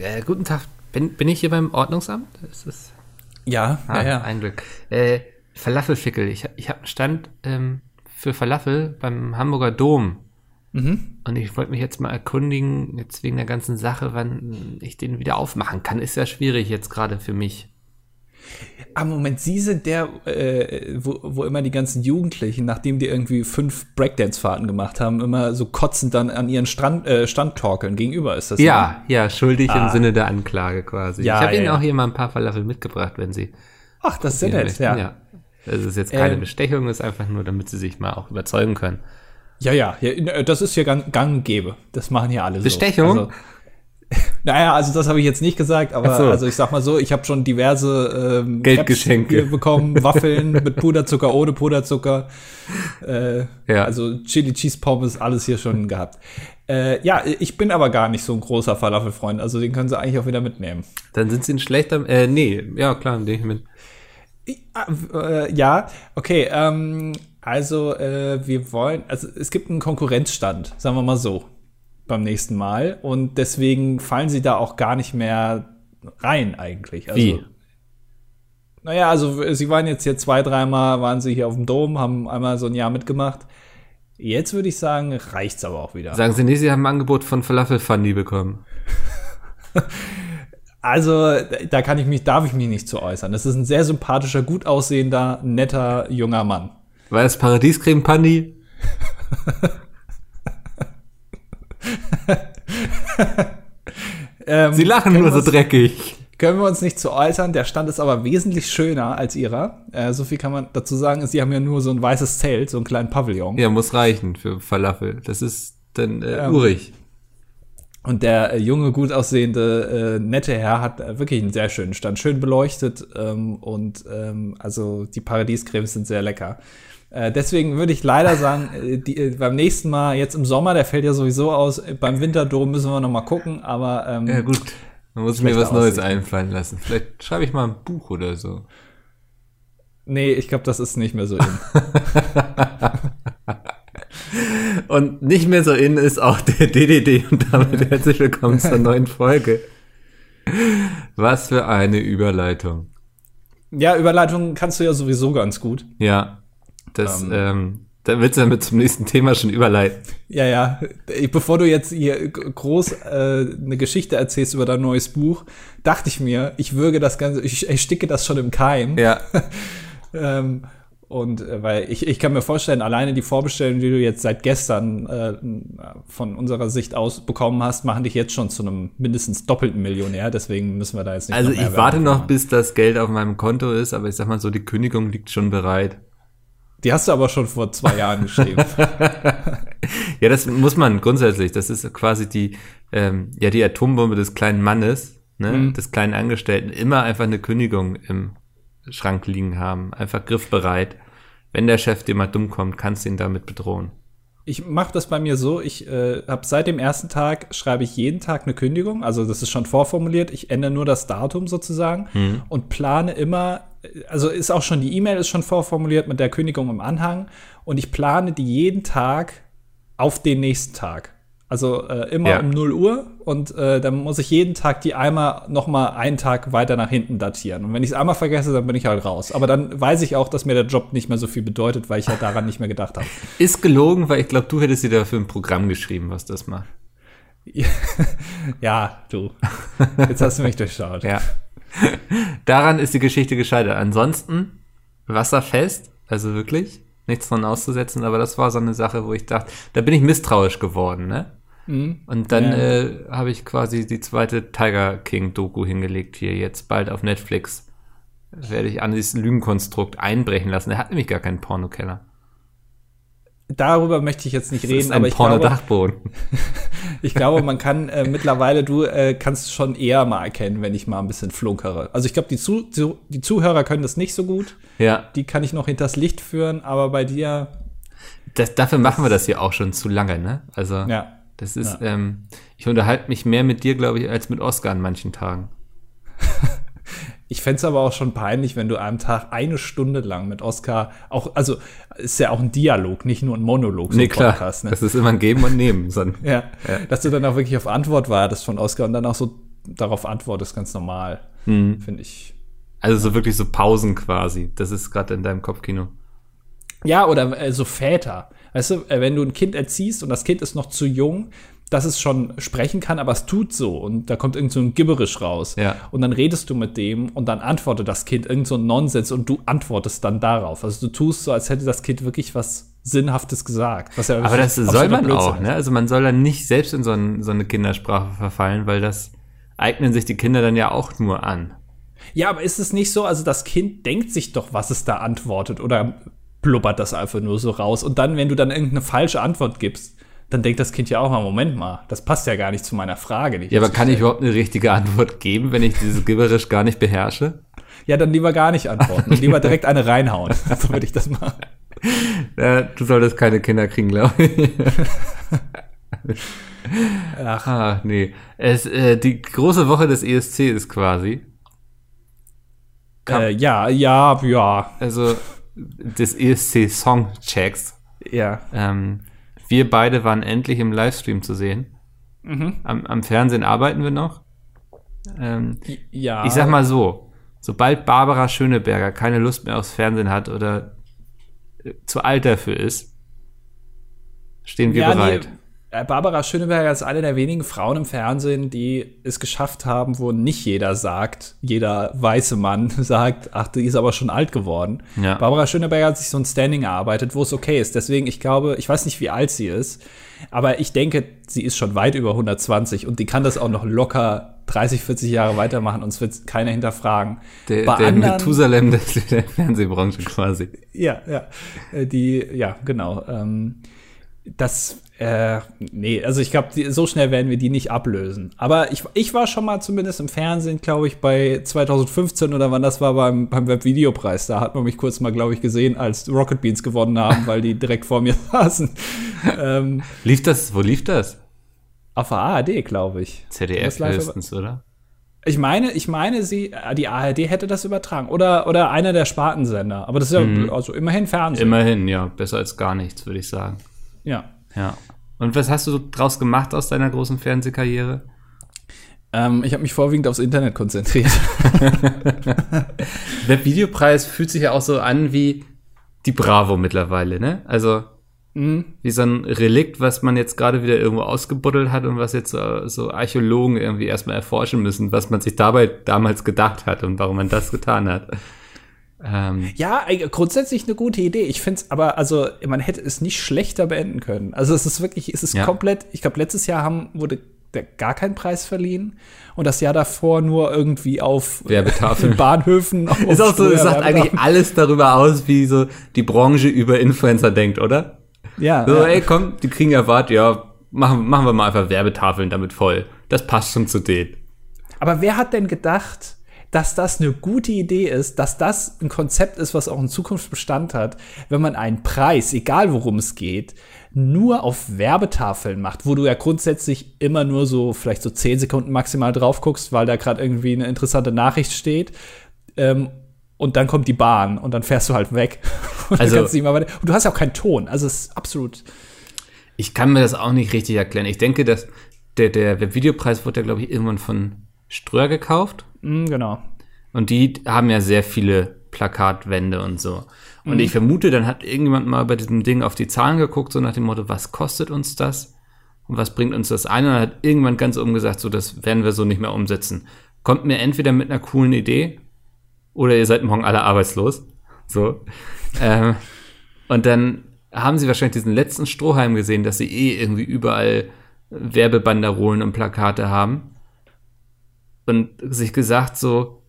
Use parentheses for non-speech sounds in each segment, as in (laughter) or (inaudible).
Äh, guten Tag. Bin, bin ich hier beim Ordnungsamt? Ist das Ja, ah, ja, ja. ein Glück. Äh, Falafelfickel. Ich, ich habe einen Stand ähm, für Falafel beim Hamburger Dom. Mhm. Und ich wollte mich jetzt mal erkundigen, jetzt wegen der ganzen Sache, wann ich den wieder aufmachen kann. Ist ja schwierig jetzt gerade für mich. Ah, Moment, Sie sind der, äh, wo, wo immer die ganzen Jugendlichen, nachdem die irgendwie fünf Breakdance-Fahrten gemacht haben, immer so kotzend dann an ihren Strand, äh, Stand torkeln. Gegenüber ist das. ne? Ja, ja, schuldig im Ah. Sinne der Anklage quasi. Ja, ich habe ja, Ihnen ja. auch hier mal ein paar Falafel mitgebracht, wenn Sie Ach, das ist probieren nett, ja. ja. Das ist jetzt keine Ähm, Bestechung, ist einfach nur, damit Sie sich mal auch überzeugen können. Ja, ja, ja, äh, das ist ja gang, gang und gäbe. Das machen hier alle Bestechung? so. Also, (laughs) naja, also das habe ich jetzt nicht gesagt, aber so. also ich sag mal so, ich habe schon diverse ähm, Geldgeschenke. Bekommen, (laughs) Waffeln mit Puderzucker, ohne Puderzucker, äh, Ja. also Chili Cheese Pommes, alles hier schon gehabt. Äh, ja, ich bin aber gar nicht so ein großer Falafelfreund, also den können Sie eigentlich auch wieder mitnehmen. Dann sind Sie ein schlechter, äh, nee, ja klar, nehme ich mit. Ah, äh, ja, okay. Ähm, also äh, wir wollen, also es gibt einen Konkurrenzstand, sagen wir mal so, beim nächsten Mal. Und deswegen fallen sie da auch gar nicht mehr rein eigentlich. Also, Wie? Naja, also sie waren jetzt hier zwei, dreimal, waren sie hier auf dem Dom, haben einmal so ein Jahr mitgemacht. Jetzt würde ich sagen, reicht's aber auch wieder. Sagen Sie nicht, Sie haben ein Angebot von Falafel Funny bekommen. (laughs) Also, da kann ich mich, darf ich mich nicht zu äußern. Das ist ein sehr sympathischer, gut aussehender, netter, junger Mann. War das Paradiescreme Pandi? (laughs) Ähm, Sie lachen nur so dreckig. Können wir uns nicht zu äußern. Der Stand ist aber wesentlich schöner als ihrer. Äh, so viel kann man dazu sagen. Sie haben ja nur so ein weißes Zelt, so einen kleinen Pavillon. Ja, muss reichen für Falafel. Das ist dann äh, Ähm, urig. Und der äh, junge, gut aussehende, äh, nette Herr hat äh, wirklich einen sehr schönen Stand. Schön beleuchtet. Ähm, und ähm, also die Paradiescremes sind sehr lecker. Äh, deswegen würde ich leider sagen, äh, die, äh, beim nächsten Mal, jetzt im Sommer, der fällt ja sowieso aus. Beim Winterdom müssen wir noch mal gucken. Aber ähm, Ja, gut. Man muss mir was Neues einfallen lassen. Vielleicht schreibe ich mal ein Buch oder so. nee, ich glaube, das ist nicht mehr so in. (laughs) Und nicht mehr so in ist auch der DDD und damit herzlich willkommen zur (laughs) neuen Folge. Was für eine Überleitung. ja, Überleitung kannst du ja sowieso ganz gut. Ja, das, Ähm. ähm, da willst du damit zum nächsten Thema schon überleiten. Ja, ja. Bevor du jetzt hier groß äh, eine Geschichte erzählst über dein neues Buch, dachte ich mir, ich würge das Ganze, ich ersticke das schon im Keim. Ja, (laughs) Ähm, und äh, weil ich, ich kann mir vorstellen, alleine die Vorbestellungen, die du jetzt seit gestern äh, von unserer Sicht aus bekommen hast, machen dich jetzt schon zu einem mindestens doppelten Millionär. Deswegen müssen wir da jetzt nicht also ich warte noch, machen. bis das Geld auf meinem Konto ist, aber ich sag mal so, die Kündigung liegt schon bereit. Die hast du aber schon vor zwei Jahren geschrieben. (laughs) Ja, das muss man grundsätzlich. Das ist quasi die, ähm, ja, die Atombombe des kleinen Mannes, ne, Mhm. des kleinen Angestellten. Immer einfach eine Kündigung im Schrank liegen haben. Einfach griffbereit. Wenn der Chef dir mal dumm kommt, kannst du ihn damit bedrohen. Ich mache das bei mir so, ich äh, habe seit dem ersten Tag, schreibe ich jeden Tag eine Kündigung, also das ist schon vorformuliert, ich ändere nur das Datum sozusagen und plane immer, also ist auch schon, die E-Mail ist schon vorformuliert mit der Kündigung im Anhang und ich plane die jeden Tag auf den nächsten Tag. Also äh, immer Ja. um 0 Uhr und äh, dann muss ich jeden Tag die einmal noch mal einen Tag weiter nach hinten datieren. Und wenn ich es einmal vergesse, dann bin ich halt raus. Aber dann weiß ich auch, dass mir der Job nicht mehr so viel bedeutet, weil ich ja daran nicht mehr gedacht habe. Ist gelogen, weil ich glaube, du hättest dir dafür ein Programm geschrieben, was das macht. (laughs) Ja, du. Jetzt hast du mich durchschaut. Ja. (laughs) Daran ist die Geschichte gescheitert. Ansonsten wasserfest, also wirklich nichts dran auszusetzen, aber das war so eine Sache, wo ich dachte, da bin ich misstrauisch geworden, ne? Und dann Ja. äh, habe ich quasi die zweite Tiger King Doku hingelegt hier jetzt bald auf Netflix. Werde ich an dieses Lügenkonstrukt einbrechen lassen. Er hat nämlich gar keinen Pornokeller. Darüber möchte ich jetzt nicht Das reden, ist ein aber ich glaube, Pornodachboden. (laughs) ich glaube, man kann äh, mittlerweile, du äh, kannst schon eher mal erkennen, wenn ich mal ein bisschen flunkere. Also ich glaube, die, Zu die Zuhörer können das nicht so gut. Ja, Die kann ich noch hinters Licht führen, aber bei dir, das, dafür machen wir das hier auch schon zu lange, ne? Also ja. Das ist, ähm, ich unterhalte mich mehr mit dir, glaube ich, als mit Oscar an manchen Tagen. (laughs) Ich fänd's aber auch schon peinlich, wenn du am Tag eine Stunde lang mit Oscar auch, also ist ja auch ein Dialog, nicht nur ein Monolog, so ein Podcast, ne? Das ist immer ein Geben und Nehmen. So ein, (laughs) Ja, dass du dann auch wirklich auf Antwort wartest von Oscar und dann auch so darauf antwortest, ganz normal. Mhm. Finde ich. Also so wirklich so Pausen quasi. Das ist gerade in deinem Kopfkino. Ja, oder äh, so Väter. Weißt du, äh, wenn du ein Kind erziehst und das Kind ist noch zu jung, dass es schon sprechen kann, aber es tut so und da kommt irgend so ein Gibberisch raus. Ja. Und dann redest du mit dem und dann antwortet das Kind irgend so ein Nonsens und du antwortest dann darauf. Also du tust so, als hätte das Kind wirklich was Sinnhaftes gesagt. Ja aber das soll man auch, ne? Also man soll dann nicht selbst in so, ein, so eine Kindersprache verfallen, weil das eignen sich die Kinder dann ja auch nur an. Ja, aber ist es nicht so, also das Kind denkt sich doch, was es da antwortet oder blubbert das einfach nur so raus und dann, wenn du dann irgendeine falsche Antwort gibst, dann denkt das Kind ja auch mal, Moment mal, das passt ja gar nicht zu meiner Frage. ja, aber kann ich überhaupt eine richtige Antwort geben, wenn ich dieses Gibberisch gar nicht beherrsche? Ja, dann lieber gar nicht antworten. lieber (laughs) direkt eine reinhauen. (laughs) so würde ich das machen. Ja, du solltest keine Kinder kriegen, glaube ich. Ach. Ah, nee. Es, äh, die große Woche des ESC ist quasi. Äh, ja, ja, ja. Also des ESC Songchecks. Ja. Ähm, wir beide waren endlich im Livestream zu sehen. Mhm. Am, am, Fernsehen arbeiten wir noch. Ähm, ja. Ich sag mal so, sobald Barbara Schöneberger keine Lust mehr aufs Fernsehen hat oder äh, zu alt dafür ist, stehen wir ja, bereit. Nee, Barbara Schöneberger ist eine der wenigen Frauen im Fernsehen, die es geschafft haben, wo nicht jeder sagt, jeder weiße Mann (laughs) sagt, ach, die ist aber schon alt geworden. Ja. Barbara Schöneberger hat sich so ein Standing erarbeitet, wo es okay ist. Deswegen, ich glaube, ich weiß nicht, wie alt sie ist, aber ich denke, sie ist schon weit über 120 und die kann das auch noch locker 30, 40 Jahre weitermachen und es wird keiner hinterfragen. Der, Bei der anderen, Methusalem der, der Fernsehbranche quasi. Ja, ja. Äh, die, ja, genau. Ähm, das, äh, nee, also ich glaube, so schnell werden wir die nicht ablösen. Aber ich, ich war schon mal zumindest im Fernsehen, glaube ich, bei 2015 oder wann das war, beim, beim Webvideopreis. Da hat man mich kurz mal, glaube ich, gesehen, als Rocket Beans gewonnen haben, weil die direkt vor mir (laughs) saßen. ähm, lief das, wo lief das? Auf der ARD, glaube ich. ZDF höchstens, oder? Ich meine, ich meine, sie, äh, die ARD hätte das übertragen. Oder, oder einer der Spartensender. Aber das ist ja mhm. also immerhin Fernsehen. Immerhin, ja. Besser als gar nichts, würde ich sagen. Ja. Ja. Und was hast du draus gemacht aus deiner großen Fernsehkarriere? Ähm, ich habe mich vorwiegend aufs Internet konzentriert. (laughs) Webvideopreis fühlt sich ja auch so an wie die Bravo mittlerweile, ne? Also mhm. wie so ein Relikt, was man jetzt gerade wieder irgendwo ausgebuddelt hat und was jetzt so, so Archäologen irgendwie erstmal erforschen müssen, was man sich dabei damals gedacht hat und warum man das getan hat. Ähm, ja, grundsätzlich eine gute Idee. Ich finde es aber, also man hätte es nicht schlechter beenden können. Also es ist wirklich, es ist ja. komplett, ich glaube, letztes Jahr haben, wurde gar keinen Preis verliehen und das Jahr davor nur irgendwie auf Werbetafeln. (laughs) Bahnhöfen. ist auch so, es sagt eigentlich alles darüber aus, wie so die Branche über Influencer denkt, oder? Ja. So, ja. ey, komm, die kriegen ja Wart, ja, machen, machen wir mal einfach Werbetafeln damit voll. Das passt schon zu denen. Aber wer hat denn gedacht, dass das eine gute Idee ist, dass das ein Konzept ist, was auch in Zukunft Bestand hat, wenn man einen Preis, egal worum es geht, nur auf Werbetafeln macht, wo du ja grundsätzlich immer nur so vielleicht so zehn Sekunden maximal drauf guckst, weil da gerade irgendwie eine interessante Nachricht steht. Ähm, und dann kommt die Bahn und dann fährst du halt weg. (laughs) Und, also, du, und du hast ja auch keinen Ton. Also es ist absolut. Ich kann mir das auch nicht richtig erklären. Ich denke, dass der, der Webvideopreis wurde ja, glaube ich, irgendwann von Ströer gekauft. Mm, genau. Und die haben ja sehr viele Plakatwände und so. Und mhm. ich vermute, dann hat irgendjemand mal bei diesem Ding auf die Zahlen geguckt, so nach dem Motto, was kostet uns das? Und was bringt uns das ein? Und dann hat irgendwann ganz oben gesagt, so, das werden wir so nicht mehr umsetzen. Kommt mir entweder mit einer coolen Idee oder ihr seid morgen alle arbeitslos. So. (laughs) ähm, und dann haben sie wahrscheinlich diesen letzten Strohhalm gesehen, dass sie eh irgendwie überall Werbebanderolen und Plakate haben und sich gesagt so,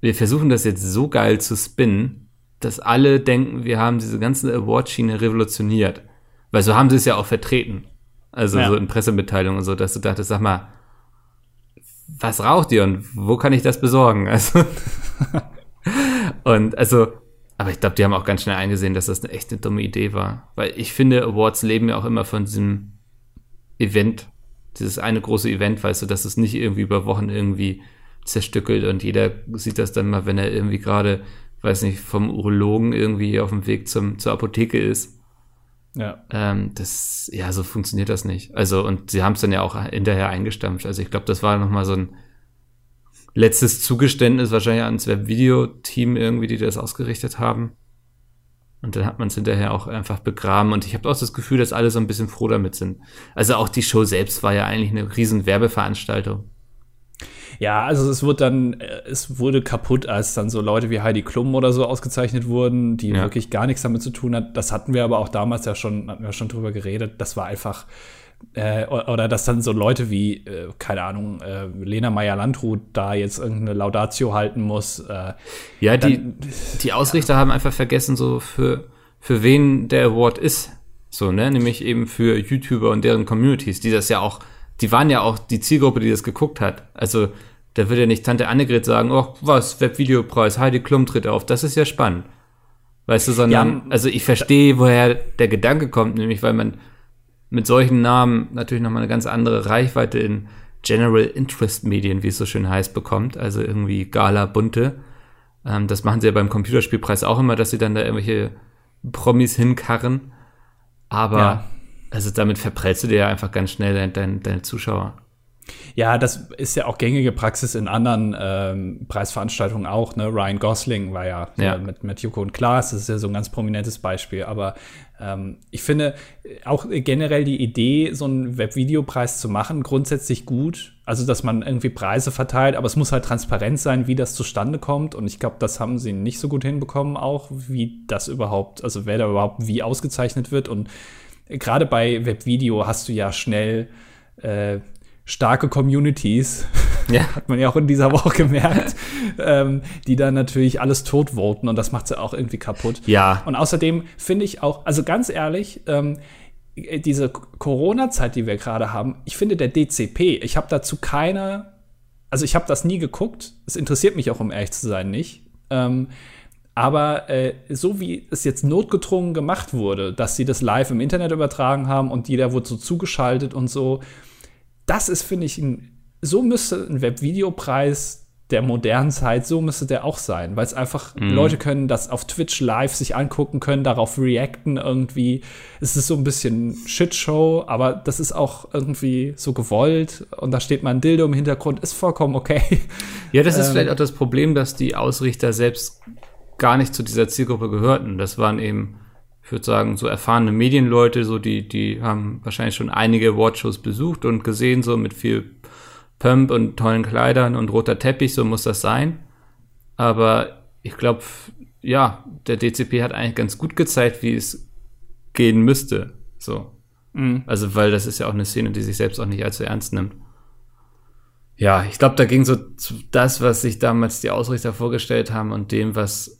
wir versuchen das jetzt so geil zu spinnen, dass alle denken, wir haben diese ganze Award-Schiene revolutioniert. Weil so haben sie es ja auch vertreten. Also ja. so in Pressemitteilungen und so, dass du dachtest, sag mal, was raucht ihr und wo kann ich das besorgen? Also (laughs) und also, aber ich glaube, die haben auch ganz schnell eingesehen, dass das eine echte dumme Idee war. Weil ich finde, Awards leben ja auch immer von diesem Event dieses eine große Event, weißt du, dass es nicht irgendwie über Wochen irgendwie zerstückelt und jeder sieht das dann mal, wenn er irgendwie gerade, weiß nicht, vom Urologen irgendwie auf dem Weg zum, zur Apotheke ist. Ja. Ähm, das, ja, so funktioniert das nicht. Also, und sie haben es dann ja auch hinterher eingestampft. Also, ich glaube, das war nochmal so ein letztes Zugeständnis wahrscheinlich ans Webvideo-Team irgendwie, die das ausgerichtet haben. Und dann hat man es hinterher auch einfach begraben. Und ich habe auch das Gefühl, dass alle so ein bisschen froh damit sind. Also auch die Show selbst war ja eigentlich eine riesen Werbeveranstaltung. Ja, also es wurde dann, äh, es wurde kaputt, als dann so Leute wie Heidi Klum oder so ausgezeichnet wurden, die ja. wirklich gar nichts damit zu tun hat. Das hatten wir aber auch damals ja schon, hatten wir schon drüber geredet. Das war einfach, äh, oder dass dann so Leute wie, äh, keine Ahnung, äh, Lena Meyer-Landrut da jetzt irgendeine Laudatio halten muss. Äh, ja, die, dann, die Ausrichter ja. haben einfach vergessen, so für, für wen der Award ist. So, ne? Nämlich eben für YouTuber und deren Communities, die das ja auch, die waren ja auch die Zielgruppe, die das geguckt hat. Also da würde ja nicht Tante Annegret sagen, oh, was, Webvideopreis, Heidi Klum tritt auf, das ist ja spannend. Weißt du, sondern, ja, also ich verstehe, woher der Gedanke kommt, nämlich weil man mit solchen Namen natürlich nochmal eine ganz andere Reichweite in General Interest Medien, wie es so schön heißt, bekommt. Also irgendwie Gala, Bunte. Ähm, das machen sie ja beim Computerspielpreis auch immer, dass sie dann da irgendwelche Promis hinkarren. Aber, ja. also damit verprellst du dir ja einfach ganz schnell deine, deine, deine Zuschauer. Ja, das ist ja auch gängige Praxis in anderen ähm, Preisveranstaltungen auch. Ne? Ryan Gosling war ja, ja. mit, mit Joko und Klaas, das ist ja so ein ganz prominentes Beispiel. Aber ähm, ich finde auch generell die Idee, so einen Webvideopreis zu machen, grundsätzlich gut. Also, dass man irgendwie Preise verteilt, aber es muss halt transparent sein, wie das zustande kommt. Und ich glaube, das haben sie nicht so gut hinbekommen, auch wie das überhaupt, also wer da überhaupt wie ausgezeichnet wird. Und gerade bei Webvideo hast du ja schnell äh, starke Communities, ja. (laughs) hat man ja auch in dieser Woche gemerkt, ähm, die dann natürlich alles totvoten und das macht sie auch irgendwie kaputt. Ja. Und außerdem finde ich auch, also ganz ehrlich, ähm, diese Corona-Zeit, die wir gerade haben, ich finde der DCP, ich habe dazu keine, also ich habe das nie geguckt, es interessiert mich auch, um ehrlich zu sein, nicht. Ähm, aber äh, so wie es jetzt notgedrungen gemacht wurde, dass sie das live im Internet übertragen haben und jeder wurde so zugeschaltet und so, das ist, finde ich, ein, so müsste ein Webvideopreis der modernen Zeit, so müsste der auch sein, weil es einfach mhm. Leute können das auf Twitch live sich angucken können, darauf reacten irgendwie. Es ist so ein bisschen Shitshow, aber das ist auch irgendwie so gewollt und da steht mal ein Dildo im Hintergrund, ist vollkommen okay. (laughs) Ja, das ist ähm, vielleicht auch das Problem, dass die Ausrichter selbst gar nicht zu dieser Zielgruppe gehörten. Das waren eben ich würde sagen, so erfahrene Medienleute, so die, die haben wahrscheinlich schon einige Awardshows besucht und gesehen, so mit viel Pump und tollen Kleidern und roter Teppich, so muss das sein. Aber ich glaube, ja, der DCP hat eigentlich ganz gut gezeigt, wie es gehen müsste. So. Mhm. Also, weil das ist ja auch eine Szene, die sich selbst auch nicht allzu ernst nimmt. Ja, ich glaube, da ging so das, was sich damals die Ausrichter vorgestellt haben und dem, was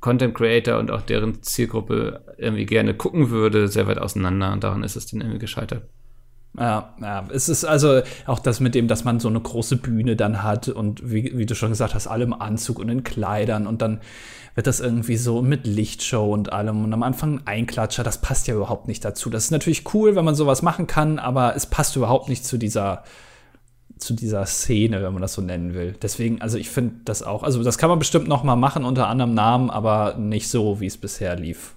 Content Creator und auch deren Zielgruppe irgendwie gerne gucken würde, sehr weit auseinander und daran ist es dann irgendwie gescheitert. Ja, ja, es ist also auch das mit dem, dass man so eine große Bühne dann hat und wie, wie du schon gesagt hast, alle im Anzug und in Kleidern und dann wird das irgendwie so mit Lichtshow und allem und am Anfang ein Einklatscher, das passt ja überhaupt nicht dazu. Das ist natürlich cool, wenn man sowas machen kann, aber es passt überhaupt nicht zu dieser zu dieser Szene, wenn man das so nennen will. Deswegen, also ich finde das auch, also das kann man bestimmt noch mal machen unter anderem Namen, aber nicht so, wie es bisher lief.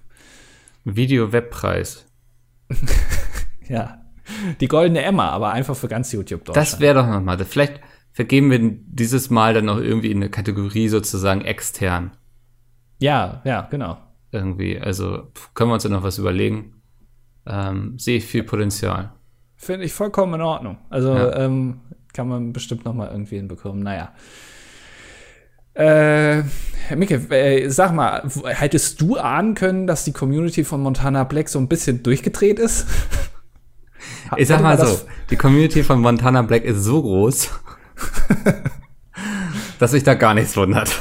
Video-Webpreis. (laughs) ja. Die goldene Emma, aber einfach für ganz YouTube Deutschland. Das wäre doch noch mal, vielleicht vergeben wir dieses Mal dann noch irgendwie in eine Kategorie sozusagen extern. Ja, ja, genau. Irgendwie, also können wir uns ja noch was überlegen. Ähm, sehe ich viel Potenzial. Finde ich vollkommen in Ordnung. Also ja. ähm, kann man bestimmt noch mal irgendwie hinbekommen. Naja. Äh, Micke, äh, sag mal, hättest du ahnen können, dass die Community von Montana Black so ein bisschen durchgedreht ist? (laughs) ich sag mal so, die Community von Montana Black ist so groß, dass sich da gar nichts wundert.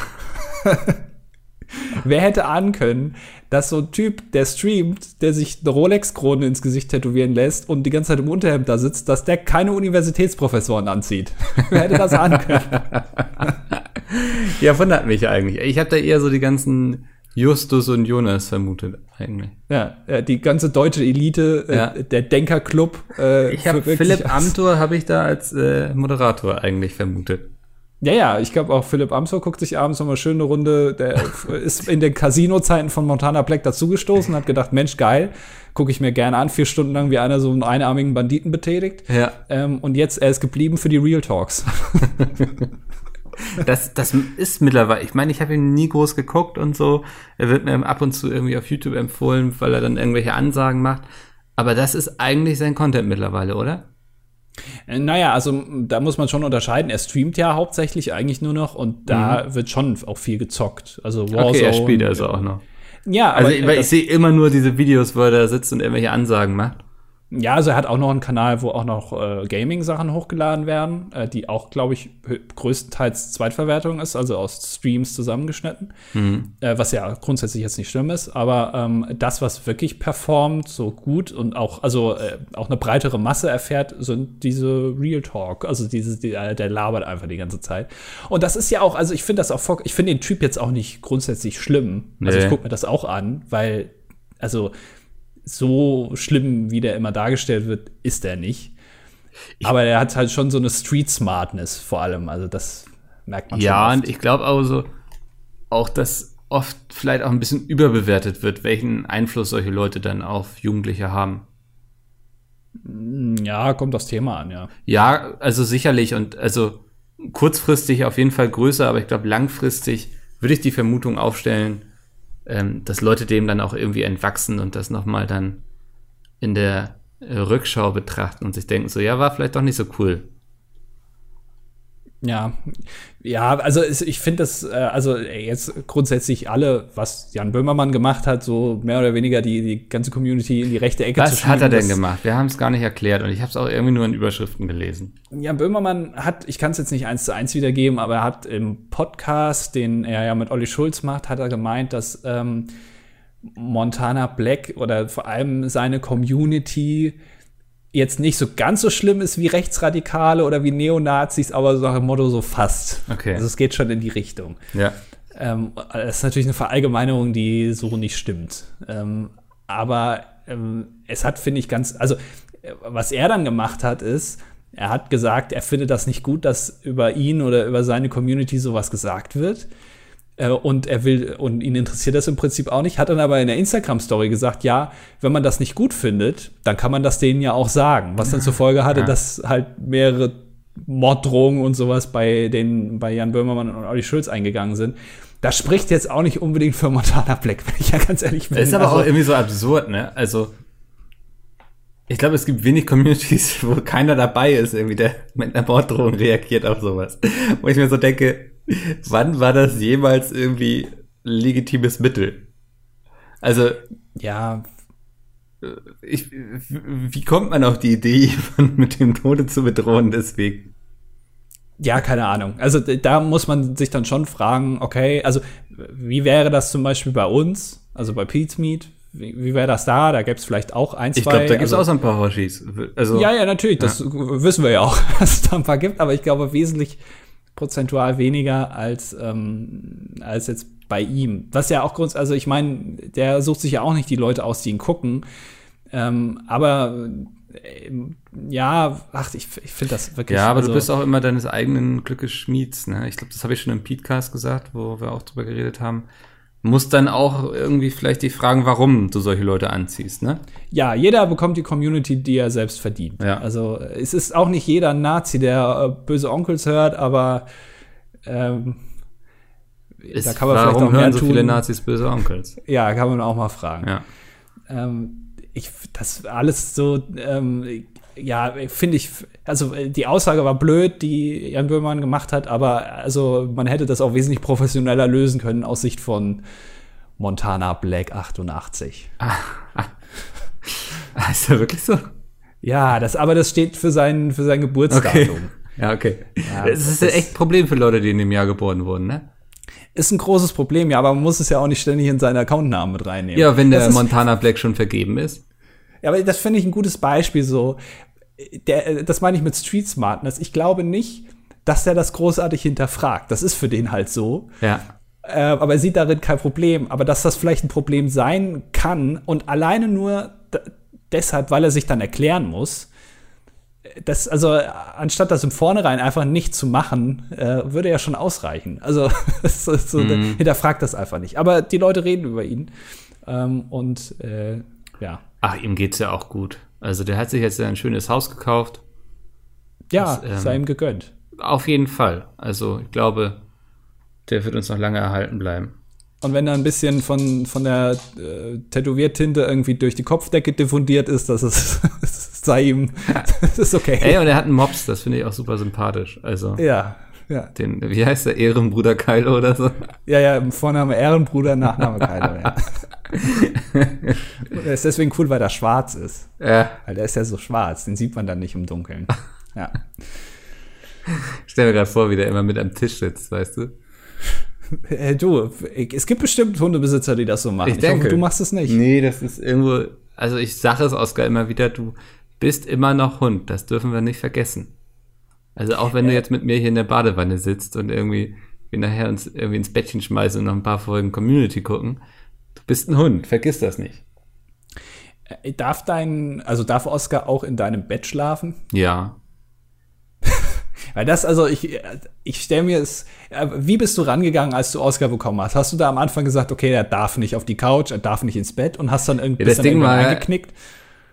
Wer hätte ahnen können, dass so ein Typ, der streamt, der sich eine Rolex-Krone ins Gesicht tätowieren lässt und die ganze Zeit im Unterhemd da sitzt, dass der keine Universitätsprofessoren anzieht? (laughs) Wer hätte das ahnen können? (laughs) ja, wundert mich eigentlich. Ich habe da eher so die ganzen Justus und Jonas vermutet eigentlich. Ja, die ganze deutsche Elite, äh, ja. der Denkerclub. Äh, ich habe Philipp Amthor habe ich da als äh, Moderator eigentlich vermutet. Ja, ja, ich glaube auch Philipp Amthor guckt sich abends nochmal schön eine Runde, der (laughs) ist in den Casino-Zeiten von Montana Black dazugestoßen, hat gedacht, Mensch, geil, gucke ich mir gerne an, vier Stunden lang, wie einer so einen einarmigen Banditen betätigt. Ja. Ähm, und jetzt, er ist geblieben für die Real Talks. (laughs) das, das ist mittlerweile, ich meine, ich habe ihn nie groß geguckt und so. Er wird mir ab und zu irgendwie auf YouTube empfohlen, weil er dann irgendwelche Ansagen macht. Aber das ist eigentlich sein Content mittlerweile, oder? Äh, naja, also da muss man schon unterscheiden. Er streamt ja hauptsächlich eigentlich nur noch und da mhm. wird schon auch viel gezockt. Also Warzone. Okay, er spielt also auch noch. Ja, also, aber, weil ich sehe immer nur diese Videos, wo er da sitzt und irgendwelche Ansagen macht. Ja, also er hat auch noch einen Kanal, wo auch noch äh, Gaming-Sachen hochgeladen werden, äh, die auch, glaube ich, größtenteils Zweitverwertung ist, also aus Streams zusammengeschnitten, mhm. äh, was ja grundsätzlich jetzt nicht schlimm ist. Aber ähm, das, was wirklich performt, so gut und auch, also äh, auch eine breitere Masse erfährt, sind diese Real Talk. Also diese, die, äh, der labert einfach die ganze Zeit. Und das ist ja auch, also ich finde das auch, ich finde den Typ jetzt auch nicht grundsätzlich schlimm. Nee. Also ich gucke mir das auch an, weil, also so schlimm, wie der immer dargestellt wird, ist er nicht. Ich Aber er hat halt schon so eine Street Smartness vor allem. Also das merkt man ja, schon. Ja, und ich glaube auch so, auch dass oft vielleicht auch ein bisschen überbewertet wird, welchen Einfluss solche Leute dann auf Jugendliche haben. Ja, kommt das Thema an, ja. Ja, also sicherlich und also kurzfristig auf jeden Fall größer, aber ich glaube langfristig würde ich die Vermutung aufstellen, ähm, dass Leute dem dann auch irgendwie entwachsen und das nochmal dann in der Rückschau betrachten und sich denken, so, ja, war vielleicht doch nicht so cool. Ja, ja, also ich finde das, äh, also jetzt grundsätzlich alle, was Jan Böhmermann gemacht hat, so mehr oder weniger die, die ganze Community in die rechte Ecke was zu schieben. Was hat er denn gemacht? Wir haben es gar nicht erklärt und ich habe es auch irgendwie nur in Überschriften gelesen. Jan Böhmermann hat, ich kann es jetzt nicht eins zu eins wiedergeben, aber er hat im Podcast, den er ja mit Olli Schulz macht, hat er gemeint, dass ähm, Montana Black oder vor allem seine Community jetzt nicht so ganz so schlimm ist wie Rechtsradikale oder wie Neonazis, aber so nach dem Motto so fast. Okay. Also es geht schon in die Richtung. Ja. Ähm, das ist natürlich eine Verallgemeinerung, die so nicht stimmt. Ähm, aber ähm, es hat, finde ich, ganz, also was er dann gemacht hat, ist, er hat gesagt, er findet das nicht gut, dass über ihn oder über seine Community sowas gesagt wird. Äh, und er will, und ihn interessiert das im Prinzip auch nicht, hat dann aber in der Instagram-Story gesagt, ja, wenn man das nicht gut findet, dann kann man das denen ja auch sagen. Was dann zur Folge hatte, ja. dass halt mehrere Morddrohungen und sowas bei den, bei Jan Böhmermann und Olli Schulz eingegangen sind. Das spricht jetzt auch nicht unbedingt für Montana Black, wenn ich ja ganz ehrlich bin. Das ist aber also, auch irgendwie so absurd, ne? Also, ich glaube, es gibt wenig Communities, (laughs) wo keiner dabei ist, irgendwie, der mit einer Morddrohung reagiert auf sowas. Wo ich mir so denke, Wann war das jemals irgendwie legitimes Mittel? Also, ja. Äh, ich, wie kommt man auf die Idee, (laughs) jemanden mit dem Tode zu bedrohen deswegen? Ja, keine Ahnung. Also da muss man sich dann schon fragen, okay, also wie wäre das zum Beispiel bei uns, also bei Pete's Meat? Wie, wie wäre das da? Da gäbe es vielleicht auch ein, zwei. Ich glaube, da gibt es also, auch so ein paar Hoshis. Also, ja, ja, natürlich. Das ja. wissen wir ja auch, (laughs) dass es da ein paar gibt. Aber ich glaube, wesentlich prozentual weniger als, ähm, als jetzt bei ihm. Was ja auch grundsätzlich, also ich meine, der sucht sich ja auch nicht die Leute aus, die ihn gucken. Ähm, aber äh, ja, ach, ich, ich finde das wirklich. Ja, aber also, du bist auch immer deines eigenen Glückes Schmieds. Ne? Ich glaube, das habe ich schon im Podcast gesagt, wo wir auch drüber geredet haben muss dann auch irgendwie vielleicht die fragen, warum du solche Leute anziehst, ne? Ja, jeder bekommt die Community, die er selbst verdient. Ja. Also es ist auch nicht jeder Nazi, der äh, böse Onkels hört, aber ähm, ist, da kann man warum vielleicht auch mehr hören so tun. viele Nazis böse Onkels? Ja, kann man auch mal fragen. Ja. Ähm, ich, das alles so ähm, ja, finde ich, also äh, die Aussage war blöd, die Jan Böhmermann gemacht hat, aber also man hätte das auch wesentlich professioneller lösen können aus Sicht von Montana Black 88. Ah, ah. Ist ja wirklich so? Ja, das, aber das steht für sein, für sein Geburtsdatum. Okay. Ja, okay. Ja, das ist ja echt ein Problem für Leute, die in dem Jahr geboren wurden, ne? Ist ein großes Problem, ja, aber man muss es ja auch nicht ständig in seinen Accountnamen mit reinnehmen. Ja, wenn der Montana Black schon vergeben ist. Ja, aber das finde ich ein gutes Beispiel so der, das meine ich mit Street Smartness. Ich glaube nicht, dass er das großartig hinterfragt. Das ist für den halt so. Ja. Äh, aber er sieht darin kein Problem. Aber dass das vielleicht ein Problem sein kann und alleine nur deshalb, weil er sich dann erklären muss, das, also anstatt das im Vornherein einfach nicht zu machen, äh, würde ja schon ausreichen. Also (laughs) so, so, mm. hinterfragt das einfach nicht. Aber die Leute reden über ihn. Ähm, und äh, ja. Ach, ihm geht's ja auch gut. Also der hat sich jetzt ein schönes Haus gekauft. Ja, das, ähm, sei ihm gegönnt. Auf jeden Fall. Also ich glaube, der wird uns noch lange erhalten bleiben. Und wenn da ein bisschen von, von der äh, Tätowiertinte irgendwie durch die Kopfdecke diffundiert ist, das ist, (laughs) sei ihm, (laughs) das ist okay. Ey, und er hat einen Mops, das finde ich auch super sympathisch. Also. Ja, ja. Den, wie heißt der? Ehrenbruder Kylo oder so? Ja, ja, Vorname Ehrenbruder, Nachname Kylo, ja. (laughs) er ist deswegen cool, weil er schwarz ist. Ja. Weil der ist ja so schwarz, den sieht man dann nicht im Dunkeln. Ja. Ich stell mir gerade vor, wie der immer mit am Tisch sitzt, weißt du? Hey, du, es gibt bestimmt Hundebesitzer, die das so machen. Ich, ich denke, hoffe, du machst es nicht. Nee, das ist irgendwo, also ich sage es Oskar immer wieder, du bist immer noch Hund, das dürfen wir nicht vergessen. Also auch wenn du jetzt mit mir hier in der Badewanne sitzt und irgendwie wir nachher uns irgendwie ins Bettchen schmeißen und noch ein paar Folgen Community gucken, du bist ein Hund, vergiss das nicht. Äh, darf dein, also darf Oskar auch in deinem Bett schlafen? (laughs) Ja. Weil das, also ich, ich stelle mir es, äh, wie bist du rangegangen, als du Oscar bekommen hast? Hast du da am Anfang gesagt, okay, er darf nicht auf die Couch, er darf nicht ins Bett und hast dann irgendwie ja, das Ding war, eingeknickt?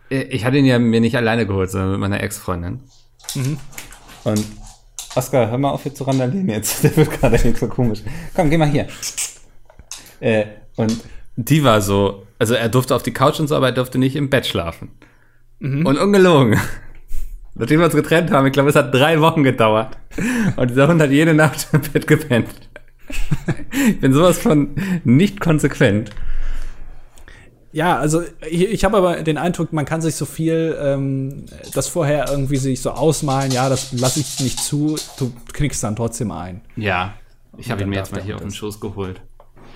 Äh, ich hatte ihn ja mir nicht alleine geholt, sondern mit meiner Ex-Freundin. Mhm. Und Oscar, hör mal auf hier zu randalieren jetzt. (laughs) Der wird gerade nicht so komisch. Komm, geh mal hier. Äh, und die war so, also er durfte auf die Couch und so, aber er durfte nicht im Bett schlafen. Mhm. Und ungelogen. Nachdem wir uns getrennt haben, ich glaube, es hat drei Wochen gedauert. Und dieser Hund hat jede Nacht im Bett gepennt. Ich bin sowas von nicht konsequent. Ja, also ich, ich habe aber den Eindruck, man kann sich so viel ähm, das vorher irgendwie sich so ausmalen, ja, das lasse ich nicht zu, du knickst dann trotzdem ein. Ja, ich habe ihn mir jetzt mal hier auf den Schoß geholt.